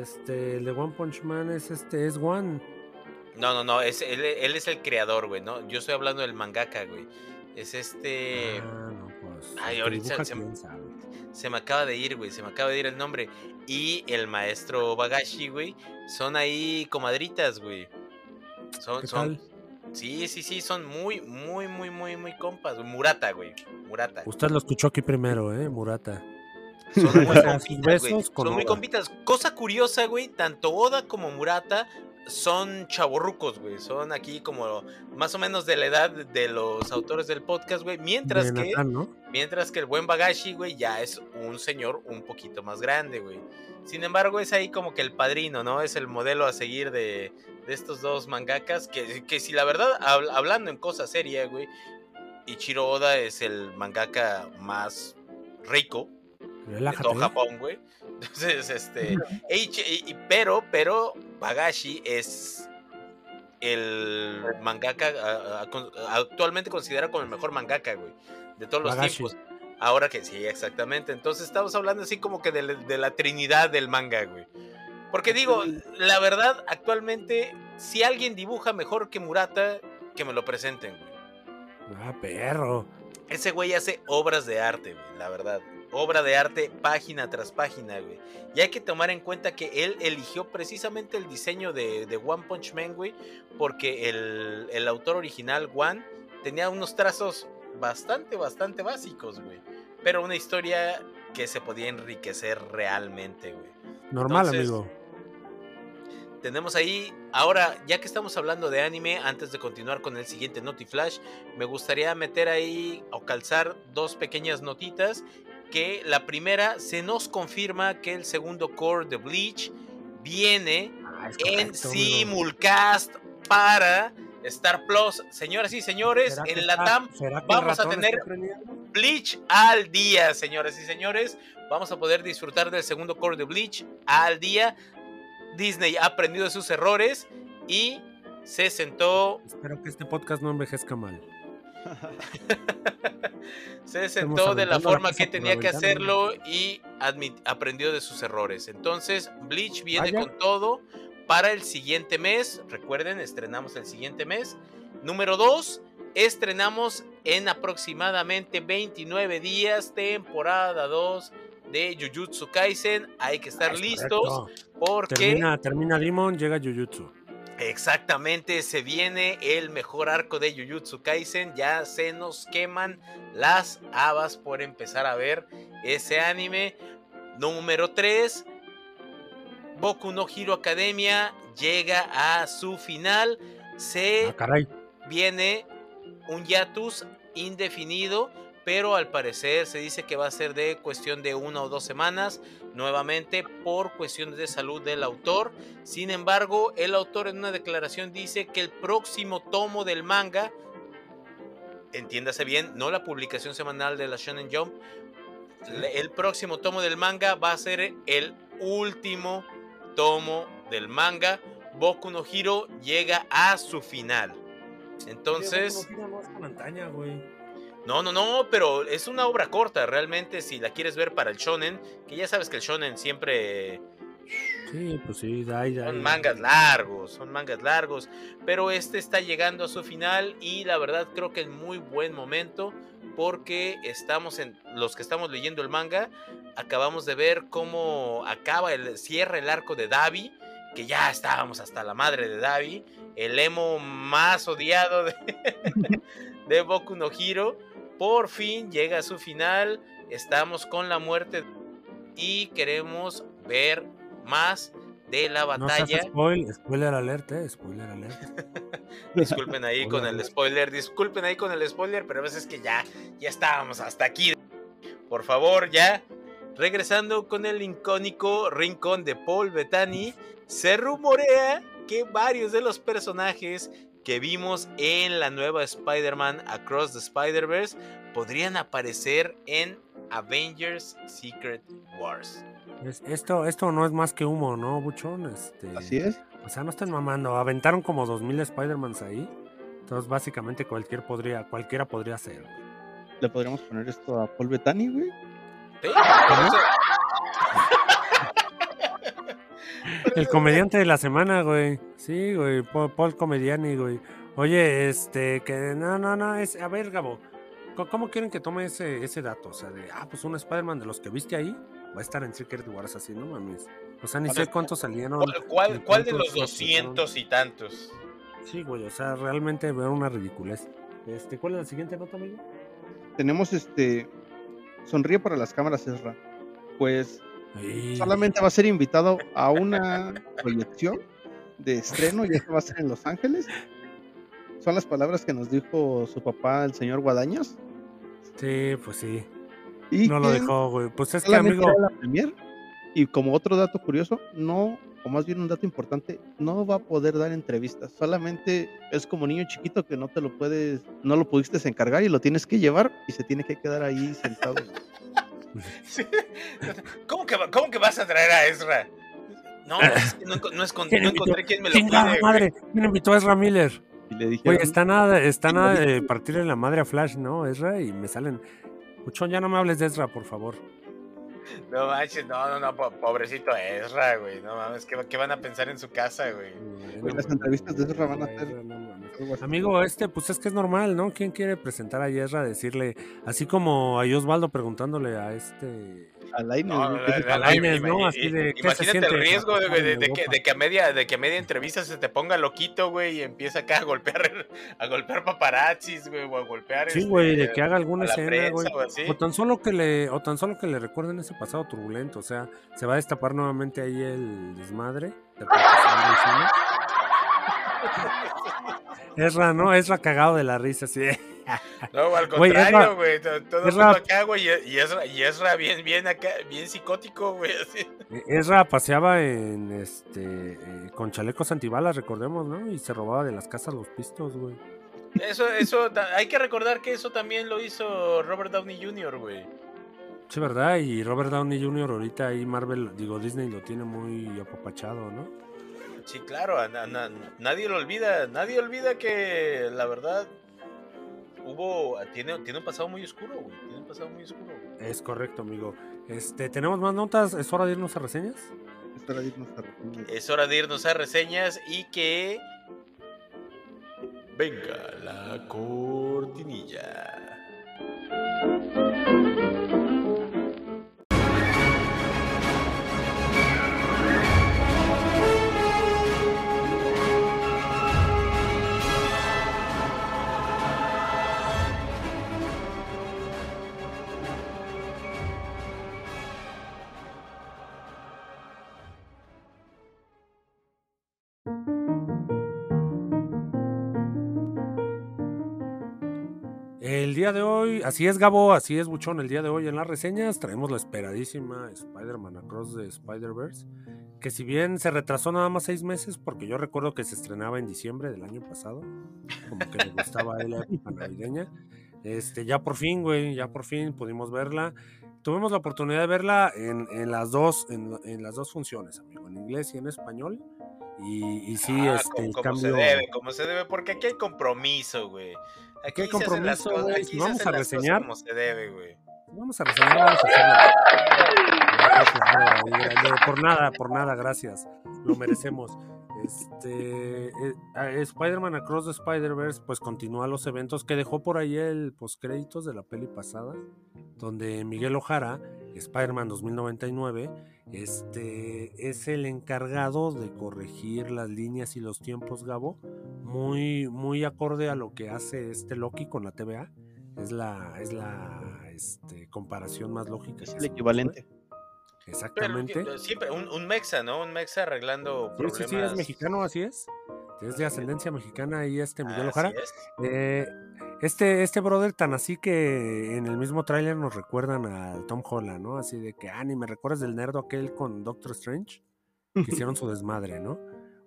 Este, el de One Punch Man es este, es One. No, no, no, es, él, él es el creador, güey, ¿no? Yo estoy hablando del mangaka, güey. Es este... ah, no, pues. ay, ahorita se-. Se me acaba de ir, güey, se me acaba de ir el nombre. Y el maestro Bagashi, güey, son ahí comadritas, güey. Son, ¿Qué son, sí, sí, sí, son muy, muy, muy, muy, muy compas. Murata, güey, Murata. Usted lo escuchó aquí primero, ¿eh? Murata. Son muy compitas, güey. Son muy compitas. Cosa curiosa, güey, tanto Oda como Murata son chavorrucos, güey. Son aquí como más o menos de la edad de los autores del podcast, güey. Mientras que... Mientras que el buen Bagashi, güey, ya es un señor un poquito más grande, güey. Sin embargo, es ahí como que el padrino, ¿no? Es el modelo a seguir de, de estos dos mangakas. Que, que si la verdad, habl- hablando en cosa seria, güey, Ichiro Oda es el mangaka más rico de todo. Japón, güey. [LAUGHS] Entonces, este. Pero, pero, Bagashi es el mangaka a- a- con- actualmente considerado como el mejor mangaka, güey, de todos los Bagashi. tiempos. Ahora que sí, exactamente. Entonces estamos hablando así como que de, la- de la trinidad del manga, güey. Porque digo, la verdad, actualmente, si alguien dibuja mejor que Murata, que me lo presenten, güey. Ah, perro. Ese güey hace obras de arte, güey, la verdad. Obra de arte página tras página, güey. Y hay que tomar en cuenta que él eligió precisamente el diseño de, de One Punch Man, güey, porque el, el autor original, One, tenía unos trazos bastante, bastante básicos, güey. Pero una historia que se podía enriquecer realmente, güey. Normal, Entonces, amigo. Tenemos ahí, ahora, ya que estamos hablando de anime, antes de continuar con el siguiente Notiflash, me gustaría meter ahí o calzar dos pequeñas notitas. Que la primera, se nos confirma que el segundo core de Bleach viene Ah, en simulcast para Star Plus. Señoras y señores, ¿Será que en la TAM vamos a tener? Bleach al día, señoras y señores. Vamos a poder disfrutar del segundo core de Bleach al día. Disney ha aprendido de sus errores y se sentó, Espero que este podcast no envejezca mal. [LAUGHS] se sentó de la forma que tenía que hacerlo y aprendió de sus errores. Entonces, Bleach viene Vaya. con todo para el siguiente mes. Recuerden, estrenamos el siguiente mes. Número 2, estrenamos en aproximadamente 29 días, temporada 2 de Jujutsu Kaisen. Hay que estar Es listos correcto. porque Termina, termina Demon, llega Jujutsu. exactamente se viene el mejor arco de Jujutsu Kaisen. Ya se nos queman las habas por empezar a ver ese anime. Número 3, Boku no Hero Academia llega a su final. Se Ah, viene un hiatus indefinido, pero al parecer se dice que va a ser de cuestión de una o dos semanas, nuevamente por cuestiones de salud del autor. Sin embargo, el autor en una declaración dice que el próximo tomo del manga, entiéndase bien, no la publicación semanal de la Shonen Jump, el próximo tomo del manga va a ser el último tomo del manga. Boku no Hero llega a su final. Entonces, no es tan antaña, güey. No, no, no, pero es una obra corta, realmente, si la quieres ver para el shonen, que ya sabes que el shonen siempre Sí, pues sí, dai, dai. son mangas largos, son mangas largos, pero este está llegando a su final y la verdad creo que en muy buen momento porque estamos en los que estamos leyendo el manga, acabamos de ver cómo acaba el cierra el arco de Davi, que ya estábamos hasta la madre de Davi, el emo más odiado de, [LAUGHS] de Boku no Hero, por fin llega a su final, estamos con la muerte y queremos ver más de la batalla. spoil, spoiler alert, eh, spoiler alert. [LAUGHS] Disculpen ahí con el spoiler, disculpen ahí con el spoiler, pero a veces que ya, ya estábamos hasta aquí. Por favor, ya. Regresando con el icónico rincón de Paul Bettany, se rumorea que varios de los personajes que vimos en la nueva Spider-Man Across the Spider-Verse podrían aparecer en Avengers Secret Wars. Es- esto, esto no es más que humo, ¿no, Buchón? Este, Así es. O sea, no están mamando. Aventaron como 2000 Spider-Mans ahí. Entonces, básicamente, cualquier podría, cualquiera podría ser. Le podríamos poner esto a Paul Bettany, güey. ¿Sí? El comediante de la semana, güey. Sí, güey. Paul, Paul Comediani, güey. Oye, este, que no, no, no, es, a ver, Gabo, ¿co- ¿cómo quieren que tome ese, ese dato? O sea, de, ah, pues un Spider-Man de los que viste ahí va a estar en Secret Wars así, no mames. O sea, ni sé cuántos salieron. ¿Cuál, cuál- ni cuál de los sacaron. 200 y tantos? Sí, güey, o sea, realmente veo una ridiculez. Este, ¿cuál es la siguiente nota, amigo? Tenemos este. Sonríe para las cámaras, Ezra. Pues Solamente va a ser invitado a una proyección de estreno, ya que va a ser en Los Ángeles. Son las palabras que nos dijo su papá, el señor Guadaños. Sí, pues sí. Y No lo dejó, güey. Pues es que, amigo, la premier. Y como otro dato curioso, no, o más bien un dato importante, no va a poder dar entrevistas. Solamente es como niño chiquito que no te lo puedes, no lo pudiste encargar y lo tienes que llevar y se tiene que quedar ahí sentado. [LAUGHS] [LAUGHS] Sí. ¿Cómo, que, ¿Cómo que vas a traer a Ezra? No, es que no, no escon- ¿Quién no encontré quién me lo ¡Chingada pide, güey. madre! ¿Quién invitó a Ezra Miller? Y le dijeron, Oye, está nada, está nada de partirle la madre a Flash, ¿no? Ezra, y me salen. Puchón, ya no me hables de Ezra, por favor. No manches, no, no, no, po- pobrecito Ezra, güey. No mames, ¿qué, qué van a pensar en su casa, güey? Pues las entrevistas de Ezra van a así. Amigo, este, pues es que es normal, ¿no? ¿Quién quiere presentar a Ezra? Decirle, así como a Osvaldo preguntándole a este. Aire, No, no, Así de, i- ¿qué se Imagínate el riesgo de, de- que, de que a media, de que a media entrevista se te ponga loquito, güey, y empieza acá a golpear, [LAUGHS] a golpear paparazzis, güey, o a golpear. Sí, este, güey, de que haga alguna a escena, prensa güey. o tan solo que le, o tan solo que le recuerden ese pasado turbulento, o sea, se va a destapar nuevamente ahí el desmadre. Ezra, [LAUGHS] ¿no? Ezra cagado de la risa, así de, [LAUGHS] No, al contrario, güey. to- Todo el acá, güey. Y Ezra, y Ezra bien, bien acá, bien psicótico, güey. Ezra paseaba en este eh, con chalecos antibalas, recordemos, ¿no? Y se robaba de las casas los pistos, güey. Eso, eso, hay que recordar que eso también lo hizo Robert Downey Jr., güey. Sí, ¿verdad? Y Robert Downey Jr. ahorita ahí Marvel, digo, Disney lo tiene muy apapachado, ¿no? Sí, claro, na- nadie lo olvida. Nadie olvida que la verdad hubo, tiene, tiene un pasado muy oscuro, güey. Tiene un pasado muy oscuro, güey. Es correcto, amigo. Este, ¿tenemos más notas? ¿Es hora de irnos a reseñas? Es Es hora de irnos a reseñas. Es hora de irnos a reseñas y que. Venga la cortinilla. Día de hoy, así es Gabo, así es Buchón, el día de hoy en las reseñas traemos la esperadísima Spider-Man Across the Spider-Verse, que si bien se retrasó nada más seis meses, porque yo recuerdo que se estrenaba en diciembre del año pasado, como que le gustaba a él la época navideña, este, ya por fin, güey, ya por fin pudimos verla. Tuvimos la oportunidad de verla en, en las dos, en, en las dos funciones, amigo, en inglés y en español. Y, y sí, Ah, este, como, como se cambio- debe, como se debe, porque aquí hay compromiso, güey. Aquí las compromiso, güey? Vamos a reseñar. como se debe, güey. Vamos a reseñar, vamos a hacerlo. Por nada, por nada, gracias. Lo merecemos. Este eh, Spider-Man Across the Spider-Verse pues continúa los eventos que dejó por ahí el postcréditos de la peli pasada, donde Miguel Ojara, Spider-Man 2099, este es el encargado de corregir las líneas y los tiempos, Gabo, muy muy acorde a lo que hace este Loki con la TVA. Es la es la este, comparación más lógica. Es el me equivalente. ocurre. Exactamente. que- siempre, un, un mexa, ¿no? Un mexa arreglando Sí, problemas. sí, sí, es mexicano, así es. Es de ascendencia mexicana y este Miguel Así Ojara. es. Eh, este, este brother tan así que en el mismo tráiler nos recuerdan al Tom Holland, ¿no? Así de que, ah, ni me recuerdas del nerdo aquel con Doctor Strange, que [LAUGHS] hicieron su desmadre, ¿no?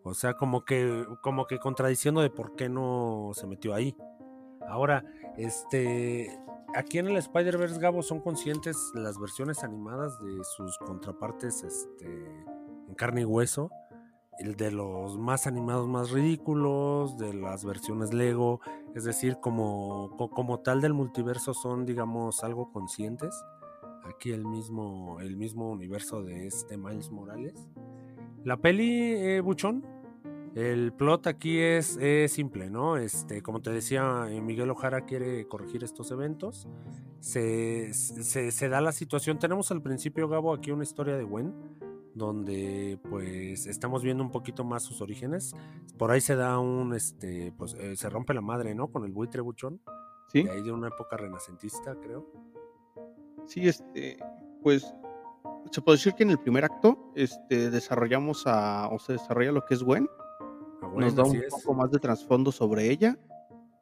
O sea, como que, como que contradiciendo de por qué no se metió ahí. Ahora, este, aquí en el Spider-Verse, Gabo, son conscientes las versiones animadas de sus contrapartes, este, en carne y hueso. El de los más animados más ridículos, de las versiones Lego, es decir, como, co- como tal del multiverso son, digamos, algo conscientes. Aquí el mismo, el mismo universo de este Miles Morales. La peli, eh, Buchón, el plot aquí es, es simple, ¿no? Este, como te decía, eh, Miguel Ojara quiere corregir estos eventos. Se, se, se da la situación. Tenemos al principio, Gabo, aquí una historia de Gwen, donde pues estamos viendo un poquito más sus orígenes. Por ahí se da un, este, pues eh, se rompe la madre, ¿no? Con el buitre buchón. Sí, De ahí de una época renacentista, creo. sí, este, pues se puede decir que en el primer acto este, desarrollamos a, o se desarrolla lo que es Gwen, Ah, Gwen, nos da un es. poco más de trasfondo sobre ella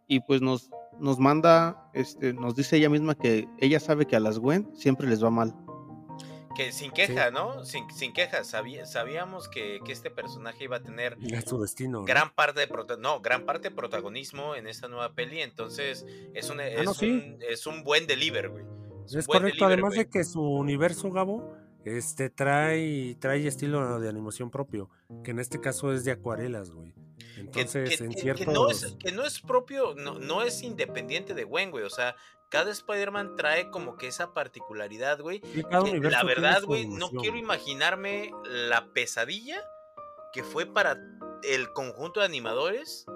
y pues nos, nos manda, este, nos dice ella misma que ella sabe que a las Gwen siempre les va mal. Que sin queja, ¿no? Sin, sin queja. Sabí- sabíamos que, que este personaje iba a tener Es su destino. ¿no? gran parte de prota- no, gran parte de protagonismo en esta nueva peli. Entonces, es un, es Ah, no, sí. un, es un buen deliver, güey. Es correcto, deliver, además güey. de que su universo, Gabo, este trae, trae estilo de animación propio, que en este caso es de acuarelas, güey. Entonces, que- en que- que no es, que no es propio, no, no es independiente de Gwen, güey. O sea, cada Spider-Man trae como que esa particularidad, güey. la verdad, güey, no quiero imaginarme la pesadilla que fue para el conjunto de animadores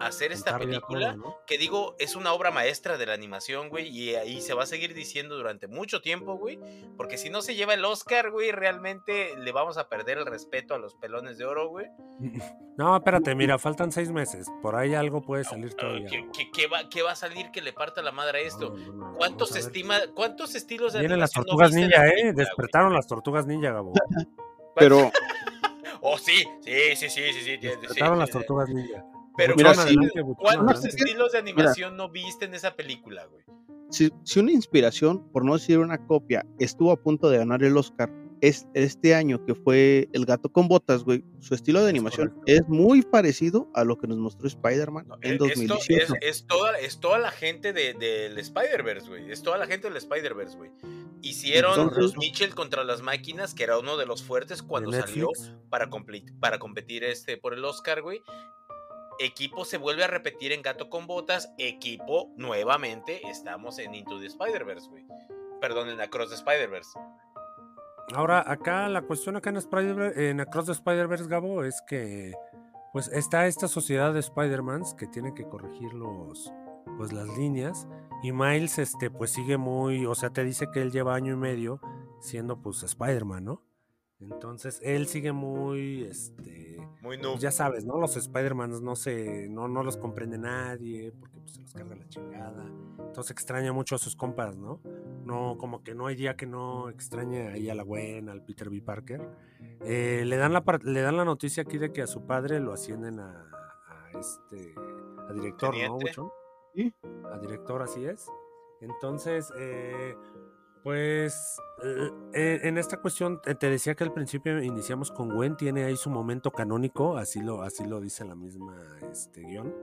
hacer esta película. todo, ¿no? Que digo, es una obra maestra de la animación, güey, y ahí se va a seguir diciendo durante mucho tiempo, güey, porque si no se lleva el Oscar, güey, realmente le vamos a perder el respeto a los pelones de oro, güey. [LAUGHS] No, espérate, mira, faltan seis meses. Por ahí algo puede salir todavía. ¿Qué, güey. qué- qué va, qué va a salir que le parta la madre a esto? No, no, no, ¿Cuántos, estima, ¿Cuántos estilos de Vienen las tortugas ninja, la ¿eh? güey? Despertaron las tortugas ninja, Gabo. [LAUGHS] Pero [LAUGHS] Oh, sí, sí, sí, sí, sí, sí. Despertaron las sí. tortugas ninja. Pero Mira, ¿cuántos, sí. ¿cuántos estilos de animación no viste en esa película, güey? si, si una inspiración, por no decir una copia, estuvo a punto de ganar el Oscar es este año que fue El gato con botas, güey, su estilo de animación es muy parecido a lo que nos mostró Spider-Man No, en 2018. es, es toda, es toda la gente de- del Spider-Verse, güey. Es toda la gente del Spider-Verse, güey. Hicieron Entonces- los Mitchell contra las máquinas, que era uno de los fuertes cuando de salió para, para competir este, por el Oscar, güey. Equipo se vuelve a repetir en Gato con Botas. Equipo, nuevamente, estamos en Into the Spider-Verse, güey. Perdón, en Across the Spider-Verse. Ahora, acá la cuestión acá en, Spider en Across the Spider-Verse, Gabo, es que pues está esta sociedad de Spider-Mans que tiene que corregir los pues las líneas y Miles este pues sigue muy, o sea, te dice que él lleva año y medio siendo pues Spider-Man, ¿no? Entonces él sigue muy este Muy pues, noob. ya sabes, ¿no? Los Spider-Mans no se no, no los comprende nadie porque pues, se los carga la chingada. Entonces extraña mucho a sus compas, ¿no? No, como que no hay día que no extrañe ahí a la Gwen, al Peter B. Parker. Eh, le, dan la, par- le dan la noticia aquí de que a su padre lo ascienden a, a este a director, ¿no. Buchón? Sí. A director, así es. Entonces, eh, pues eh, eh, en esta cuestión eh, te decía que al principio iniciamos con Gwen, tiene ahí su momento canónico, así lo, así lo dice la misma este, guion.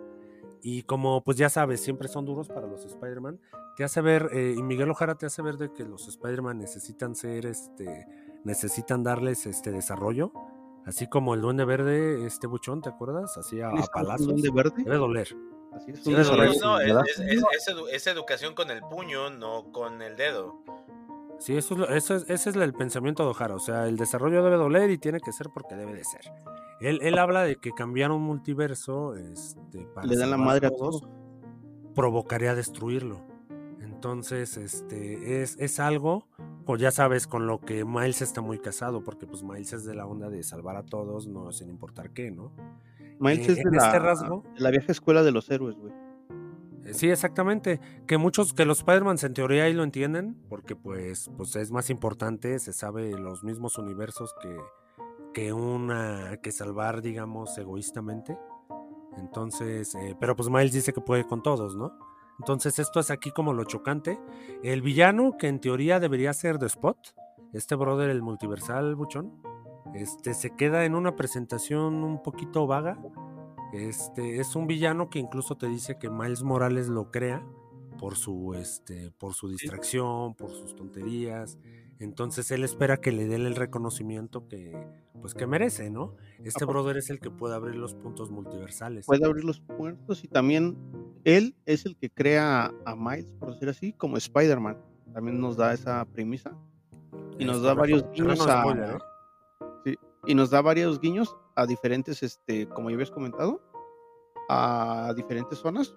Y como pues ya sabes, siempre son duros para los Spider-Man, te hace ver, eh, y Miguel Ojara te hace ver de que los Spider-Man necesitan ser, este, necesitan darles este desarrollo, así como el Duende Verde, este buchón, ¿te acuerdas? Así a, a ¿Es un palazos. Duende verde? Debe doler. Así es, Sí, no, no, educación con el puño, no con el dedo. Sí, eso es, lo- eso es- ese es el pensamiento de Ojara. O sea, el desarrollo debe doler y tiene que ser porque debe de ser. Él, él habla de que cambiar un multiverso este, para Le dan la madre a todos, provocaría destruirlo. Entonces, este, es, es algo, pues ya sabes, con lo que Miles está muy casado, porque pues Miles es de la onda de salvar a todos, no sin importar qué, ¿no? Miles Eh, es de en la, este rasgo- de la vieja escuela de los héroes, güey. Eh, Sí, exactamente. Que muchos, que los Spider-Man en teoría ahí lo entienden, porque pues, pues es más importante, se sabe los mismos universos que, que una, que salvar, digamos, egoístamente. Entonces, eh, pero pues Miles dice que puede con todos, ¿no? Entonces esto es aquí como lo chocante. El villano, que en teoría debería ser The Spot, este brother, el multiversal buchón, este, se queda en una presentación un poquito vaga. Este, es un villano que incluso te dice que Miles Morales lo crea por su, este, por su distracción, por sus tonterías. Entonces él espera que le den el reconocimiento que, pues, que merece, ¿no? Este Aparte- brother es el que puede abrir los puntos multiversales. Puede abrir los puertos y también él es el que crea a Miles, por decir así, como Spider-Man. También nos da esa premisa. Y nos da varios guiños no a. y nos da varios guiños a diferentes, este, como ya habías comentado, a diferentes zonas.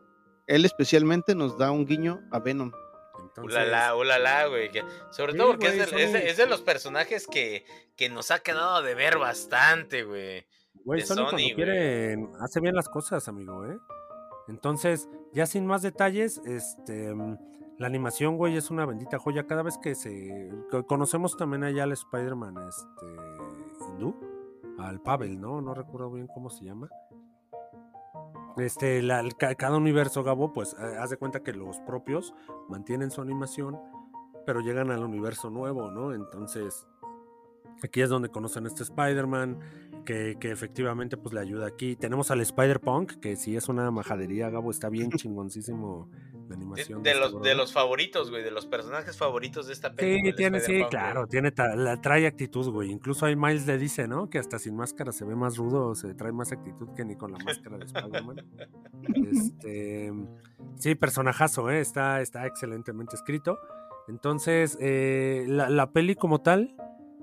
Él especialmente nos da un guiño a Venom. Entonces, Ulala, ulala, güey. sobre Sí, todo porque güey, es, de, es de- Sony. es de los personajes que, que nos ha quedado de ver bastante, güey. Güey, Sony, Sony, cuando quiere hace bien las cosas, amigo, ¿eh? Entonces, ya sin más detalles, este mm, la animación, güey, es una bendita joya. Cada vez que se conocemos también allá al Spider-Man este hindú, al Pavel, ¿no? No recuerdo bien cómo se llama. Este, la- el ca- cada universo, Gabo, pues eh, haz de cuenta que los propios mantienen su animación, pero llegan al universo nuevo, ¿no? Entonces, aquí es donde conocen a este Spider-Man, que, que efectivamente pues le ayuda aquí. Tenemos al Spider-Punk, que sí es una majadería, Gabo, está bien [LAUGHS] chingoncísimo la De, este los, de los favoritos, güey, de los personajes favoritos de esta Sí, película. tiene, sí, güey. claro, tiene la, trae actitud, güey. Incluso ahí Miles le dice, ¿no? Que hasta sin máscara se ve más rudo, se trae más actitud que ni con la máscara de Spider-Man. [LAUGHS] Este, sí, personajazo, ¿eh? Está, está excelentemente escrito. Entonces, eh, la, la peli como tal,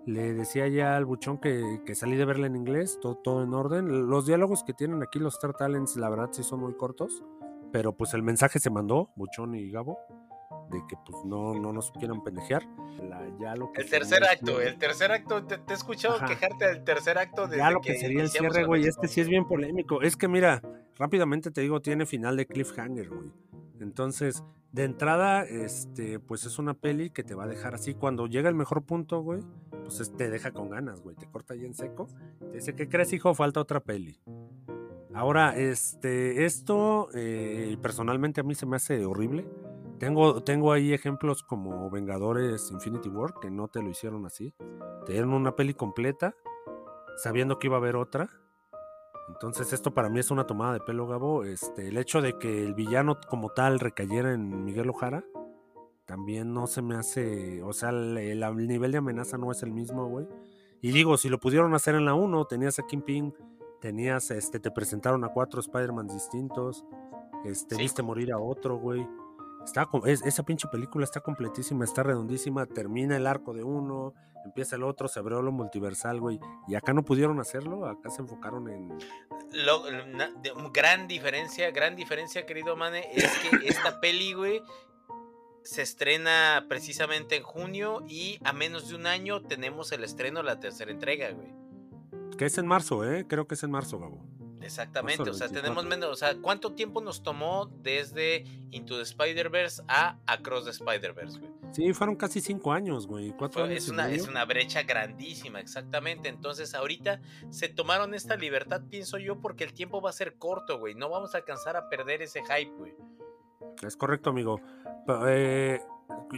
le decía ya al buchón que, que salí de verla en inglés, todo, todo en orden. Los diálogos que tienen aquí los Star Talents, la verdad, sí son muy cortos. Pero pues el mensaje se mandó, Buchón y Gabo, de que pues no, no nos quieran pendejear. La- ya lo que El tercer acto, el tercer acto, te, te he escuchado Ajá. quejarte del tercer acto desde Ya lo que que sería el cierre, güey, este sí es bien polémico. Es que mira, rápidamente te digo, tiene final de cliffhanger, güey. Entonces, de entrada, este, pues es una peli que te va a dejar así. Cuando llega el mejor punto, güey, pues es- te deja con ganas, güey. Te corta ahí en seco. Te dice, ¿qué crees, hijo? Falta otra peli. Ahora, este, esto eh, personalmente a mí se me hace horrible. Tengo, tengo ahí ejemplos como Vengadores Infinity War, que no te lo hicieron así. Te dieron una peli completa, sabiendo que iba a haber otra. Entonces, esto para mí es una tomada de pelo, Gabo. Este, el hecho de que el villano como tal recayera en Miguel Ojara, también no se me hace. O sea, el, el- el nivel de amenaza no es el mismo, güey. Y digo, si lo pudieron hacer en la 1, tenías a Kingpin, tenías, este, te presentaron a cuatro Spider-Man distintos, este, Sí. viste morir a otro, güey. Está, es- esa pinche película está completísima, está redondísima, termina el arco de uno, empieza el otro, se abrió lo multiversal, güey. Y acá no pudieron hacerlo, acá se enfocaron en... Lo- na- de- gran diferencia, gran diferencia, querido Mane, es que esta [LAUGHS] peli, güey, se estrena precisamente en junio y a menos de un año tenemos el estreno de la tercera entrega, güey. Que es en marzo, ¿eh? Creo que es en marzo, Gabo. Exactamente, Marzo o sea, tenemos 24. menos, o sea, ¿cuánto tiempo nos tomó desde Into the Spider-Verse a Across the Spider-Verse, güey? Sí, fueron casi cinco años, güey. Cuatro Fue- años es, una, es una brecha grandísima, exactamente. Entonces, ahorita se tomaron esta libertad, pienso yo, porque el tiempo va a ser corto, güey. No vamos a alcanzar a perder ese hype, güey. Es correcto, amigo. Eh,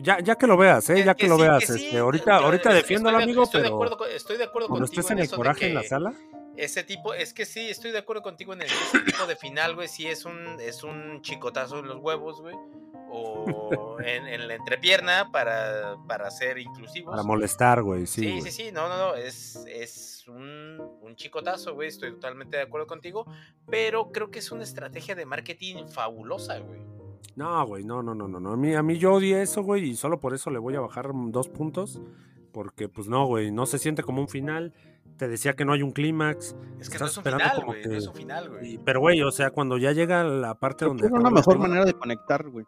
ya, ya que lo veas, ¿eh? Ya que, que lo sí, veas. que sí, este, ahorita ahorita es- defiéndolo, estoy de- amigo, estoy de pero acuerdo, estoy de acuerdo cuando contigo estés en el coraje en la sala, Ese tipo, es que sí, estoy de acuerdo contigo en el tipo de final, güey. Sí es un, es un chicotazo en los huevos, güey. O [LAUGHS] en, en la entrepierna para, para ser inclusivos. para molestar, güey. Sí, Sí, güey. sí, sí, no, no, no, es, es un, un chicotazo, güey, estoy totalmente de acuerdo contigo, pero creo que es una estrategia de marketing fabulosa, güey. No, güey, no, no, no, no, no. A mí, a mí yo odié eso, güey, y solo por eso le voy a bajar dos puntos. Porque, pues no, güey, no se siente como un final. Te decía que no hay un clímax. Es que no es un esperando final, como güey, que- no es un final, güey. Pero, güey, o sea, cuando ya llega la parte Creo donde. acaba una la mejor manera de conectar, güey.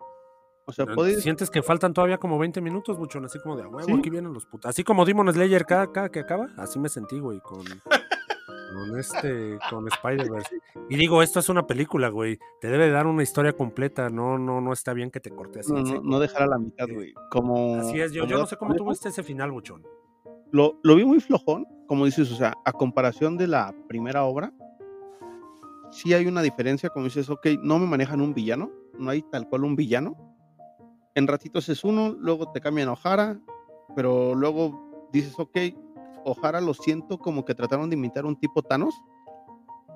O sea, puedes. Sientes que faltan todavía como 20 minutos, buchón, así como de a huevo, Sí. aquí vienen los putas. Así como Demon Slayer cada, cada que acaba, así me sentí, güey, con, [LAUGHS] con este, con Spider-Verse. [LAUGHS] Y digo, esto es una película, güey. Te debe dar una historia completa, no, no, no está bien que te corte así. No, no, no dejar a la mitad, güey. Como. Así es, yo, yo no sé cómo tuviste ese final, buchón. Lo, lo vi muy flojón, como dices, o sea, a comparación de la primera obra, sí hay una diferencia, como dices, ok, no me manejan un villano, no hay tal cual un villano. En ratitos es uno, luego te cambian a O'Hara, pero luego dices, ok, O'Hara lo siento como que trataron de imitar un tipo Thanos.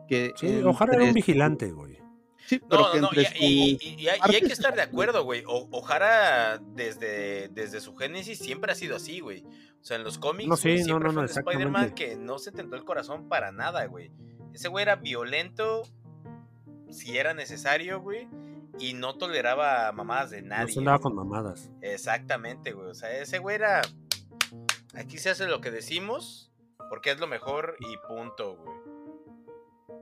Que Sí, ojalá era un vigilante, güey. Sí, pero No, que no, no, y, y- sus y- y hay, y hay que estar de acuerdo, güey. O- O'Hara desde, desde su génesis siempre ha sido así, güey. O sea, en los cómics No, sí, no, siempre no, fue no, un Spider-Man que no se tentó el corazón para nada, güey. Ese güey era violento si era necesario, güey. Y no toleraba mamadas de No nadie. se andaba con mamadas. Exactamente, güey. O sea, ese güey era. Aquí se hace lo que decimos porque es lo mejor y punto, güey.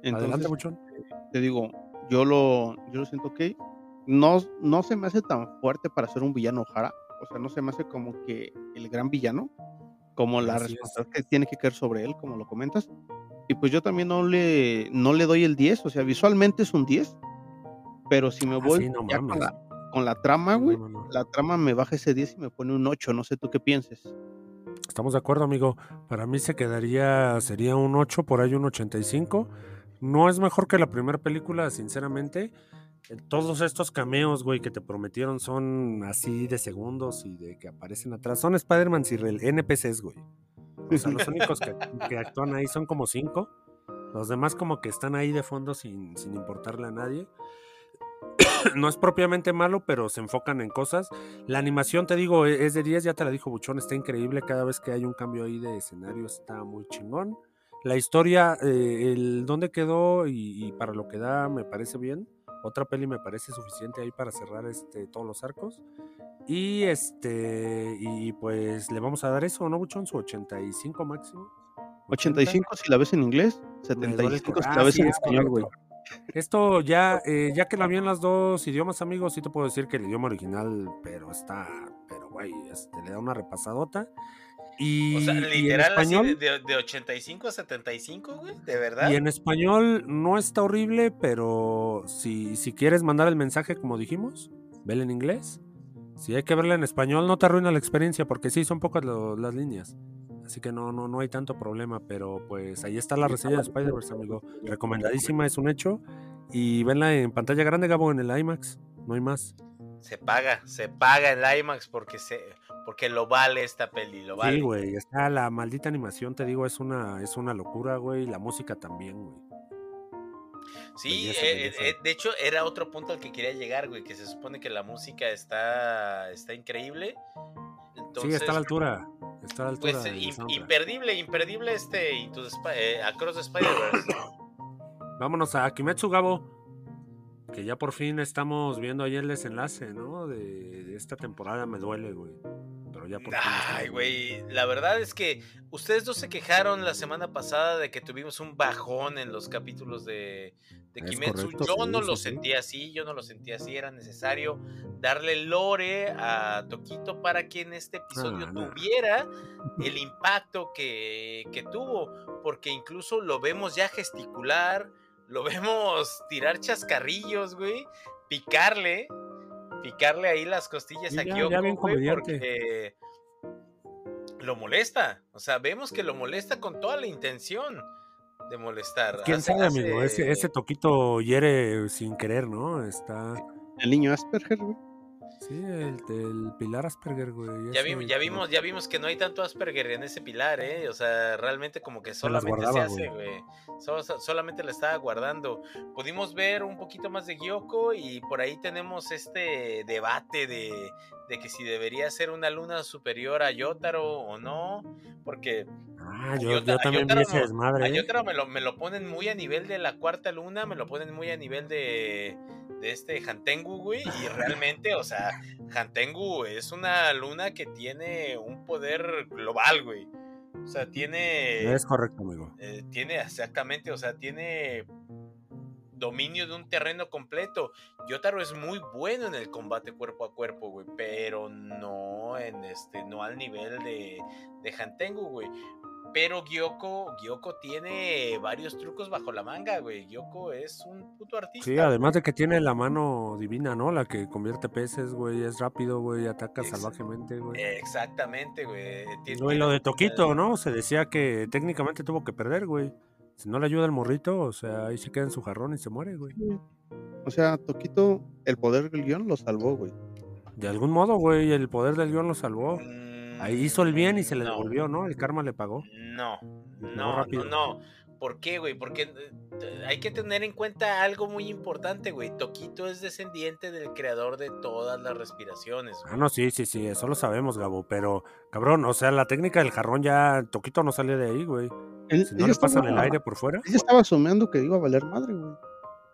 Entonces, Adelante, buchón. te digo, yo lo, yo lo siento que no, no se me hace tan fuerte para ser un villano O'Hara. O sea, no se me hace como que el gran villano, como la Así es. responsabilidad que tiene que caer sobre él, como lo comentas. Y pues yo también no le, no le doy el 10, o sea, visualmente es un 10, pero si me Ah, voy sí, no ya con, la, con la trama, No, güey, no, no. la trama me baja ese 10 y me pone un 8, no sé tú qué pienses. Estamos de acuerdo, amigo. Para mí se quedaría, sería un 8, por ahí un 85. No es mejor que la primera película, sinceramente. Todos estos cameos, güey, que te prometieron son así de segundos y de que aparecen atrás. Son Spider-Man NPCs, güey. O los únicos que, que actúan ahí son como cinco. Los demás como que están ahí de fondo sin, sin importarle a nadie. [COUGHS] no es propiamente malo, pero se enfocan en cosas. La animación, te digo, e- es de 10, ya te la dijo Buchón, está increíble. Cada vez que hay un cambio ahí de escenario está muy chingón. La historia, eh, el dónde quedó y, y para lo que da, me parece bien. Otra peli me parece suficiente ahí para cerrar este, todos los arcos. Y este, y pues le vamos a dar eso, ¿no, Buchón? Su 85 máximo. 85 si la ves en inglés, Me duele el 75 cor- si Ah, la ves sí, en es español, güey. Esto ya, eh, ya que la vi en los dos idiomas, amigos, sí te puedo decir que el idioma original, pero está, pero güey, este, le da una repasadota. Y, O sea, literal así de, español, de, de 85 a 75, güey. De verdad. y en español no está horrible, pero si, si quieres mandar el mensaje como dijimos, vela en inglés. Si hay que verla en español, no te arruina la experiencia, porque sí son pocas lo- las líneas. Así que no, no, no hay tanto problema, pero pues ahí está la reseña de Spider-Verse, amigo. Recomendadísima, es un hecho. Y venla en pantalla grande, Gabo, en el IMAX. No hay más. Se paga, se paga el IMAX porque se porque lo vale esta peli, lo vale. Sí, güey. Está la maldita animación, te digo, es una, es una locura, güey. La música también, güey. Sí, Belleza, eh, belleza. eh, de hecho era otro punto al que quería llegar, güey, que se supone que la música está, está increíble. sí, está a la altura. Está a la altura. Pues soundtrack. imperdible, imperdible este Into the eh, Across the Spider-Verse. Vámonos a Kimetsu, Gabo. que ya por fin estamos viendo ahí el desenlace, ¿no? De, de esta temporada me duele, güey. Pero ya por fin. Ay, güey, la verdad es que ustedes dos se quejaron la semana pasada de que tuvimos un bajón en los capítulos de, Kimetsu. correcto, yo no lo sí. sentí así, yo no lo sentí así, era necesario darle lore a Toquito para que en este episodio Ah, no. tuviera el impacto que, que tuvo, porque incluso lo vemos ya gesticular, lo vemos tirar chascarrillos, güey, picarle, picarle ahí las costillas a Kyoko, güey, porque lo molesta, o sea, vemos que lo molesta con toda la intención de molestar. ¿Quién Hace- sabe, amigo? Ese, hace- ese toquito hiere sin querer, ¿no? Está. El niño Asperger, güey. Sí, el, el Pilar Asperger, güey. Ya, vimos, ya vimos, ya vimos que no hay tanto Asperger en ese pilar, ¿eh? O sea, realmente como que solamente se hace, güey. Solamente la estaba guardando. Pudimos ver un poquito más de Gyoko y por ahí tenemos este debate de, de que si debería ser una luna superior a Yotaro o no. Porque Ah, yo, Yota- yo también vi ese desmadre. a ¿eh? Yotaro me lo, me lo ponen muy a nivel de la cuarta luna, me lo ponen muy a nivel de, de este Hantengu, güey. Y realmente, o sea, Hantengu es una luna que tiene un poder global, güey. O sea, tiene. Es correcto, amigo. eh, tiene exactamente, o sea, tiene dominio de un terreno completo. Yotaro es muy bueno en el combate cuerpo a cuerpo, güey, pero no en este, no al nivel de, de Hantengu, güey. Pero Gyoko, Gyoko tiene varios trucos bajo la manga, güey. Gyoko es un puto artista. Sí, güey. además de que tiene la mano divina, ¿no? La que convierte peces, güey. Es rápido, güey. Ataca Ex- salvajemente, güey. Exactamente, güey. Tien- No, y tiene lo de Toquito, ¿no? Se decía que técnicamente tuvo que perder, güey. Si no le ayuda el morrito, o sea, ahí se queda en su jarrón y se muere, güey. O sea, Toquito, el poder del guion lo salvó, güey. De algún modo, güey, el poder del guion lo salvó. Mm, Ahí hizo el bien y se le no. devolvió, ¿no? El karma le pagó. No, No, no, no. ¿Por qué, güey? Porque eh, hay que tener en cuenta algo muy importante, güey. Toquito es descendiente del creador de todas las respiraciones. güey. Ah, no, sí, sí, sí, eso lo sabemos, Gabo. Pero, cabrón, o sea, la técnica del jarrón ya, Toquito no sale de ahí, güey. Si no le pasan el aire por fuera. Ella estaba asumiendo que iba a valer madre, güey.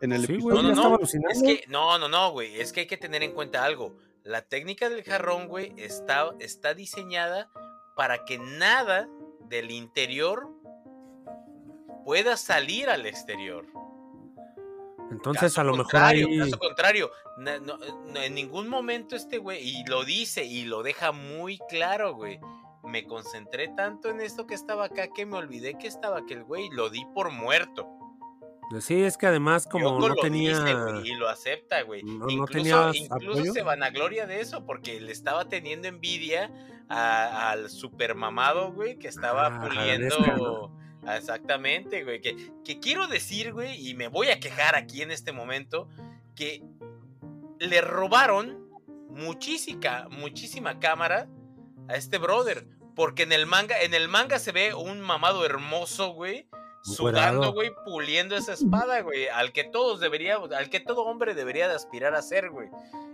En el Sí, episodio. güey, No, ya no, estaba no. alucinando. Es que, no, no, no, güey. Es que hay que tener en cuenta algo. La técnica del jarrón, güey, está, está diseñada para que nada del interior pueda salir al exterior. Entonces, Caso a lo mejor ahí. Caso contrario, na- no- no, en ningún momento este güey, y lo dice y lo deja muy claro, güey. Me concentré tanto en esto que estaba acá que me olvidé que estaba aquel güey. Lo di por muerto. Sí, es que además, como no lo tenía. dice, güey, y lo acepta, güey. No- no incluso incluso se vanagloria de eso porque le estaba teniendo envidia a- al super mamado, güey, que estaba Ah, puliendo. Exactamente, güey. Que, que quiero decir, güey, y me voy a quejar aquí en este momento, que le robaron muchísima, muchísima cámara a este brother. Porque en el manga, en el manga se ve un mamado hermoso, güey. Sudando, güey, puliendo esa espada, güey. Al que todos deberíamos, al que todo hombre debería de aspirar a ser, güey.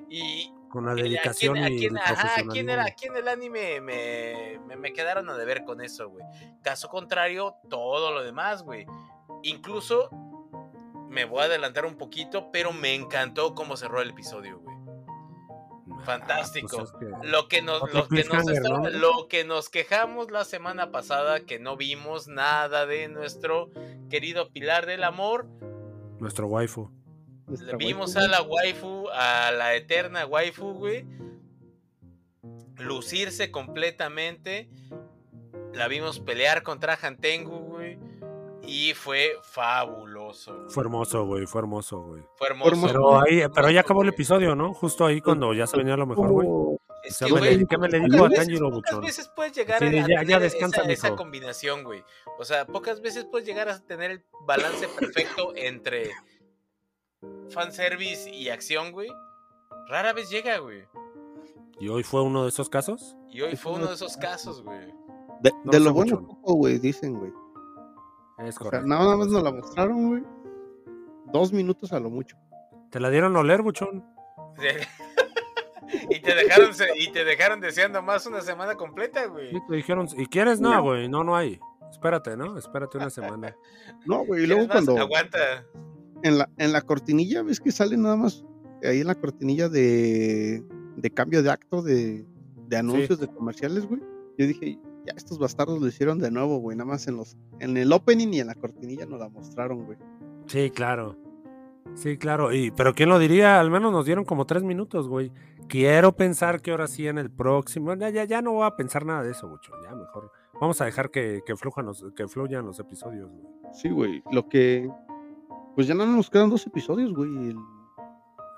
Y Con la dedicación aquí, en- y aquí en- el ajá, el, profesionalismo. aquí en el anime me, me, me quedaron a deber con eso, güey. Caso contrario, todo lo demás, güey. Incluso me voy a adelantar un poquito, pero me encantó cómo cerró el episodio, güey. Ah, fantástico. pues es que- Lo que nos, lo que nos, lo que nos quejamos la semana pasada, que no vimos nada de nuestro querido Pilar del Amor. Nuestro waifu. Nuestra Vimos waifu, a la waifu, a la eterna waifu, güey. Lucirse completamente. La vimos pelear contra Hantengu, güey. Y fue fabuloso. Güey. Fue hermoso, güey. Fue hermoso, güey. Fue hermoso. Pero güey, ahí, pero ya acabó el episodio, ¿no? Justo ahí cuando ya se venía lo mejor, güey. como- Es O sea, que, me le- güey, ¿qué me le pocas dijo a veces- Tanjiro pocas veces puedes llegar Sí, a, ya- a ya tener descansa, esa, combinación, güey. O sea, pocas veces puedes llegar a tener el balance perfecto entre fanservice y acción, güey. Rara vez llega, güey. ¿Y hoy fue uno de esos casos? Y hoy fue uno de esos casos, güey. De, lo bueno mucho. poco, güey, dicen, güey. Es O sea, correcto. nada más nos la mostraron, güey. Dos minutos a lo mucho. ¿Te la dieron a oler, buchón? [LAUGHS] y te dejaron y te dejaron deseando más una semana completa, güey. Sí, te dijeron, ¿y quieres? No, güey. No, no hay. Espérate, ¿no? Espérate una semana. [LAUGHS] No, güey, y ¿Quieres luego más? cuando, Aguanta. en la, en la cortinilla, ves que sale nada más ahí en la cortinilla de, de cambio de acto de, de anuncios de comerciales, güey. Yo dije, ya estos bastardos lo hicieron de nuevo, güey. Nada más en los, en el opening y en la cortinilla nos la mostraron, güey. Sí, claro. Sí, claro. Y, pero quién lo diría, al menos nos dieron como tres minutos, güey. Quiero pensar que ahora sí en el próximo. Ya, ya, ya no voy a pensar nada de eso, mucho. Ya mejor. Vamos a dejar que, que, flujan los, que fluyan los episodios, güey. Sí, güey. Lo que. Pues ya no nos quedan dos episodios, güey. El-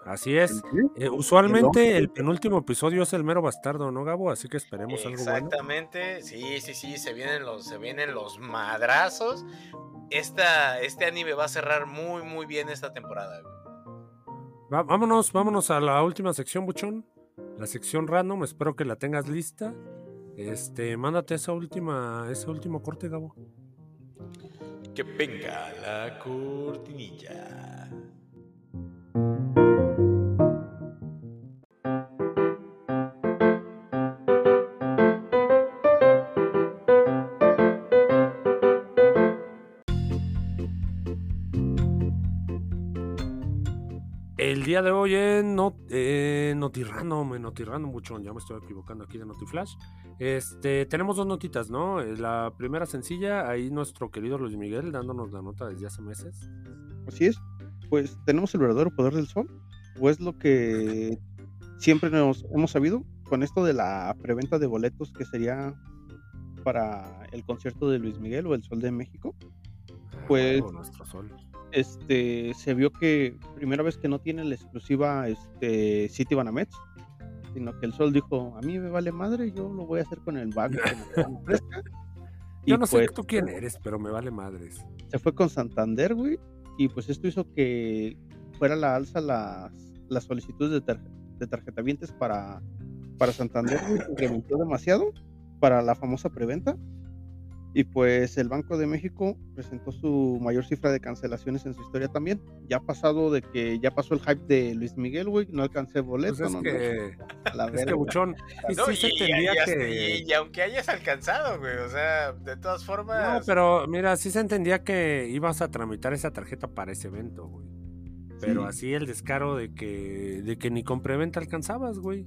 Así es. Eh, usualmente el penúltimo episodio es el mero bastardo, ¿no, Gabo? Así que esperemos algo bueno. Exactamente, sí, sí, sí, se vienen los, se vienen los madrazos. Esta, este anime va a cerrar muy, muy bien esta temporada. Va- vámonos, vámonos a la última sección, Buchón. La sección random, espero que la tengas lista. Este, mándate esa última, ese último corte, Gabo. Que venga la cortinilla. Día de hoy en Not, eh, Notirrandom, en Notirrandom, ya me estoy equivocando aquí de Notiflash. Este, tenemos dos notitas, ¿no? Eh, La primera sencilla, ahí nuestro querido Luis Miguel dándonos la nota desde hace meses. Así es. Pues tenemos el verdadero poder del sol. O es lo que siempre nos hemos sabido con esto de la preventa de boletos que sería para el concierto de Luis Miguel o el Sol de México. Ah, Pues- huevo, nuestro sol. Este se vio que primera vez que no tiene la exclusiva este City Banamex, sino que el Sol dijo, a mí me vale madre, yo lo voy a hacer con el ofrezca". [LAUGHS] Yo no sé pues, tú quién eres, pero me vale madres. se fue con Santander, güey, y pues esto hizo que fuera la alza las, las solicitudes de, tar- de para, para Santander, güey, incrementó demasiado para la famosa preventa. Y pues el Banco de México presentó su mayor cifra de cancelaciones en su historia también. Ya ha pasado de que ya pasó el hype de Luis Miguel, güey, no alcancé boleto, Pues es no, no, que, a la es que. Buchón, y No, sí se entendía y que... y- y aunque hayas alcanzado, güey, o sea, de todas formas. No, pero mira, sí se entendía que ibas a tramitar esa tarjeta para ese evento, güey. Pero Sí. así el descaro de que, de que ni con preventa alcanzabas, güey.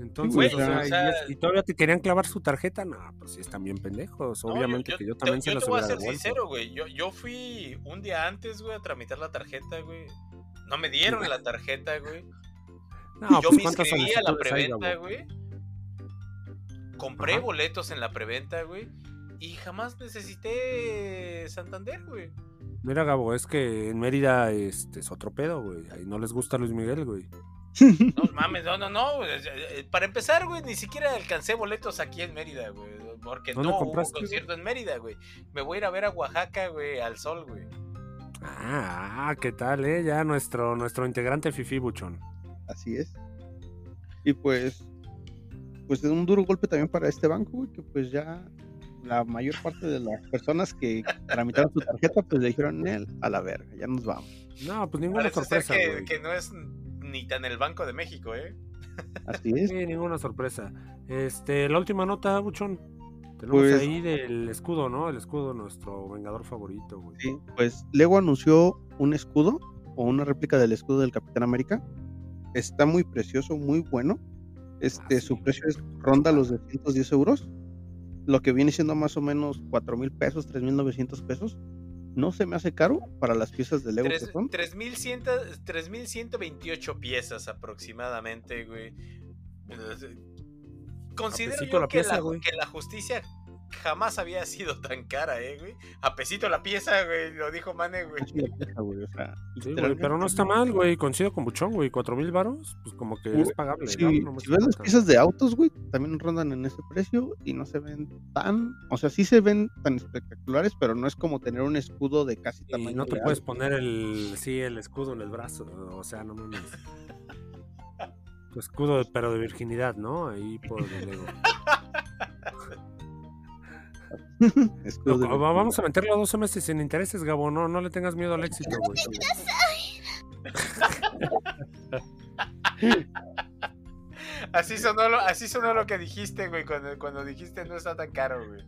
Entonces, güey, o o sea, sea- y, es- y todavía te querían clavar su tarjeta, no, pues sí están bien pendejos. No, yo- Obviamente yo, que yo te- también yo se los te voy a ser devuelto. sincero, güey. Yo, yo fui un día antes, güey, a tramitar la tarjeta, güey. No me dieron la tarjeta, güey. No, yo pues me inscribí a la preventa, güey. Compré Ajá. boletos en la preventa, güey. Y jamás necesité Santander, güey. Mira, Gabo, es que en Mérida este, es otro pedo, güey. Ahí no les gusta Luis Miguel, güey. No mames, no, no, no. güey. Eh, Para empezar, güey, ni siquiera alcancé boletos aquí en Mérida, güey. Porque ¿Dónde no hubo compraste, güey? concierto en Mérida, güey. Me voy a ir a ver a Oaxaca, güey, al sol, güey. Ah, ah, ¿qué tal, eh? Ya nuestro, nuestro integrante Fifi Buchón. Así es. Y pues, pues es un duro golpe también para este banco, güey, que pues ya la mayor parte de las personas que tramitaron su tarjeta, pues le dijeron, él, a la verga, ya nos vamos. No, pues ninguna Parece ser sorpresa, que, güey. que no es ni tan el Banco de México, ¿eh? Así es. Sí, ninguna sorpresa. Este, la última nota, Buchón. Tenemos Pues- ahí del escudo, ¿no? El escudo, nuestro vengador favorito, güey. Sí, pues Lego anunció un escudo o una réplica del escudo del Capitán América. Está muy precioso, muy bueno. Este, Ah, su precio es, ronda los 210 euros, lo que viene siendo más o menos 4 mil pesos, 3 mil 900 pesos. No se me hace caro para las piezas de Lego que Tres- son. 3100 3128 piezas aproximadamente, güey. Considero pesito yo la que, pieza, la, güey. que la justicia jamás había sido tan cara, eh, güey. A pesito la pieza, güey, lo dijo Mane, güey. Sí, güey, pero no está mal, güey. Coincido con Buchón, güey. Cuatro mil varos, pues como que Güey, es pagable. Si, ¿no? Si ves las piezas de autos, güey, también rondan en ese precio y no se ven tan, o sea, sí se ven tan espectaculares, pero no es como tener un escudo de casi Y tamaño no te real. puedes poner el, sí, el escudo en el brazo. O sea, no mames. [LAUGHS] Tu escudo, de- pero de virginidad, ¿no? Ahí por el Lego. [LAUGHS] [LAUGHS] No, vamos a meterlo a 12 meses sin intereses, Gabo. No, no le tengas miedo al éxito, güey. [LAUGHS] Así sonó lo, así sonó lo que dijiste, güey, cuando, cuando dijiste no está tan caro, güey.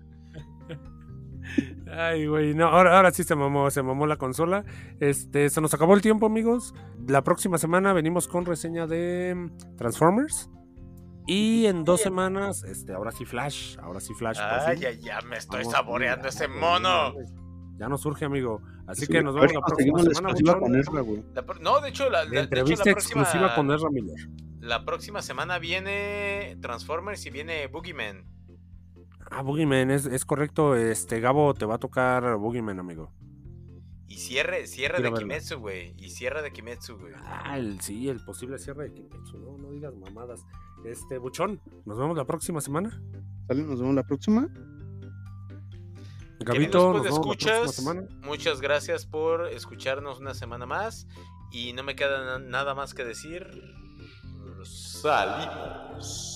[LAUGHS] Ay, güey, no, ahora, ahora sí se mamó, se mamó la consola. Este, se nos acabó el tiempo, amigos. La próxima semana venimos con reseña de mm, Transformers. Y en dos semanas, este, ahora sí Flash, ahora sí Flash. Ay, ay, ya me estoy Vamos, saboreando ya, ese mono. Ya nos surge, amigo. Así Sí, que nos vemos la próxima la semana. exclusiva muchachos. con Ezra, güey. La pro- no, de hecho, la, la- de hecho, la Entrevista próxima, exclusiva con Ezra Miller. la próxima semana viene Transformers y viene Boogeyman. Ah, Boogeyman, es, es correcto. Este, Gabo, te va a tocar Boogeyman, amigo. Y cierre, cierre Quiero de. Kimetsu, güey. Y cierre de Kimetsu, güey. Ah, el, sí, el posible cierre de Kimetsu, no, no digas mamadas. Este, Buchón, nos vemos la próxima semana. Sale, nos vemos la próxima. Gabito, Queridos nos vemos la próxima semana. muchas gracias por escucharnos una semana más. Y no me queda na- nada más que decir. Salimos.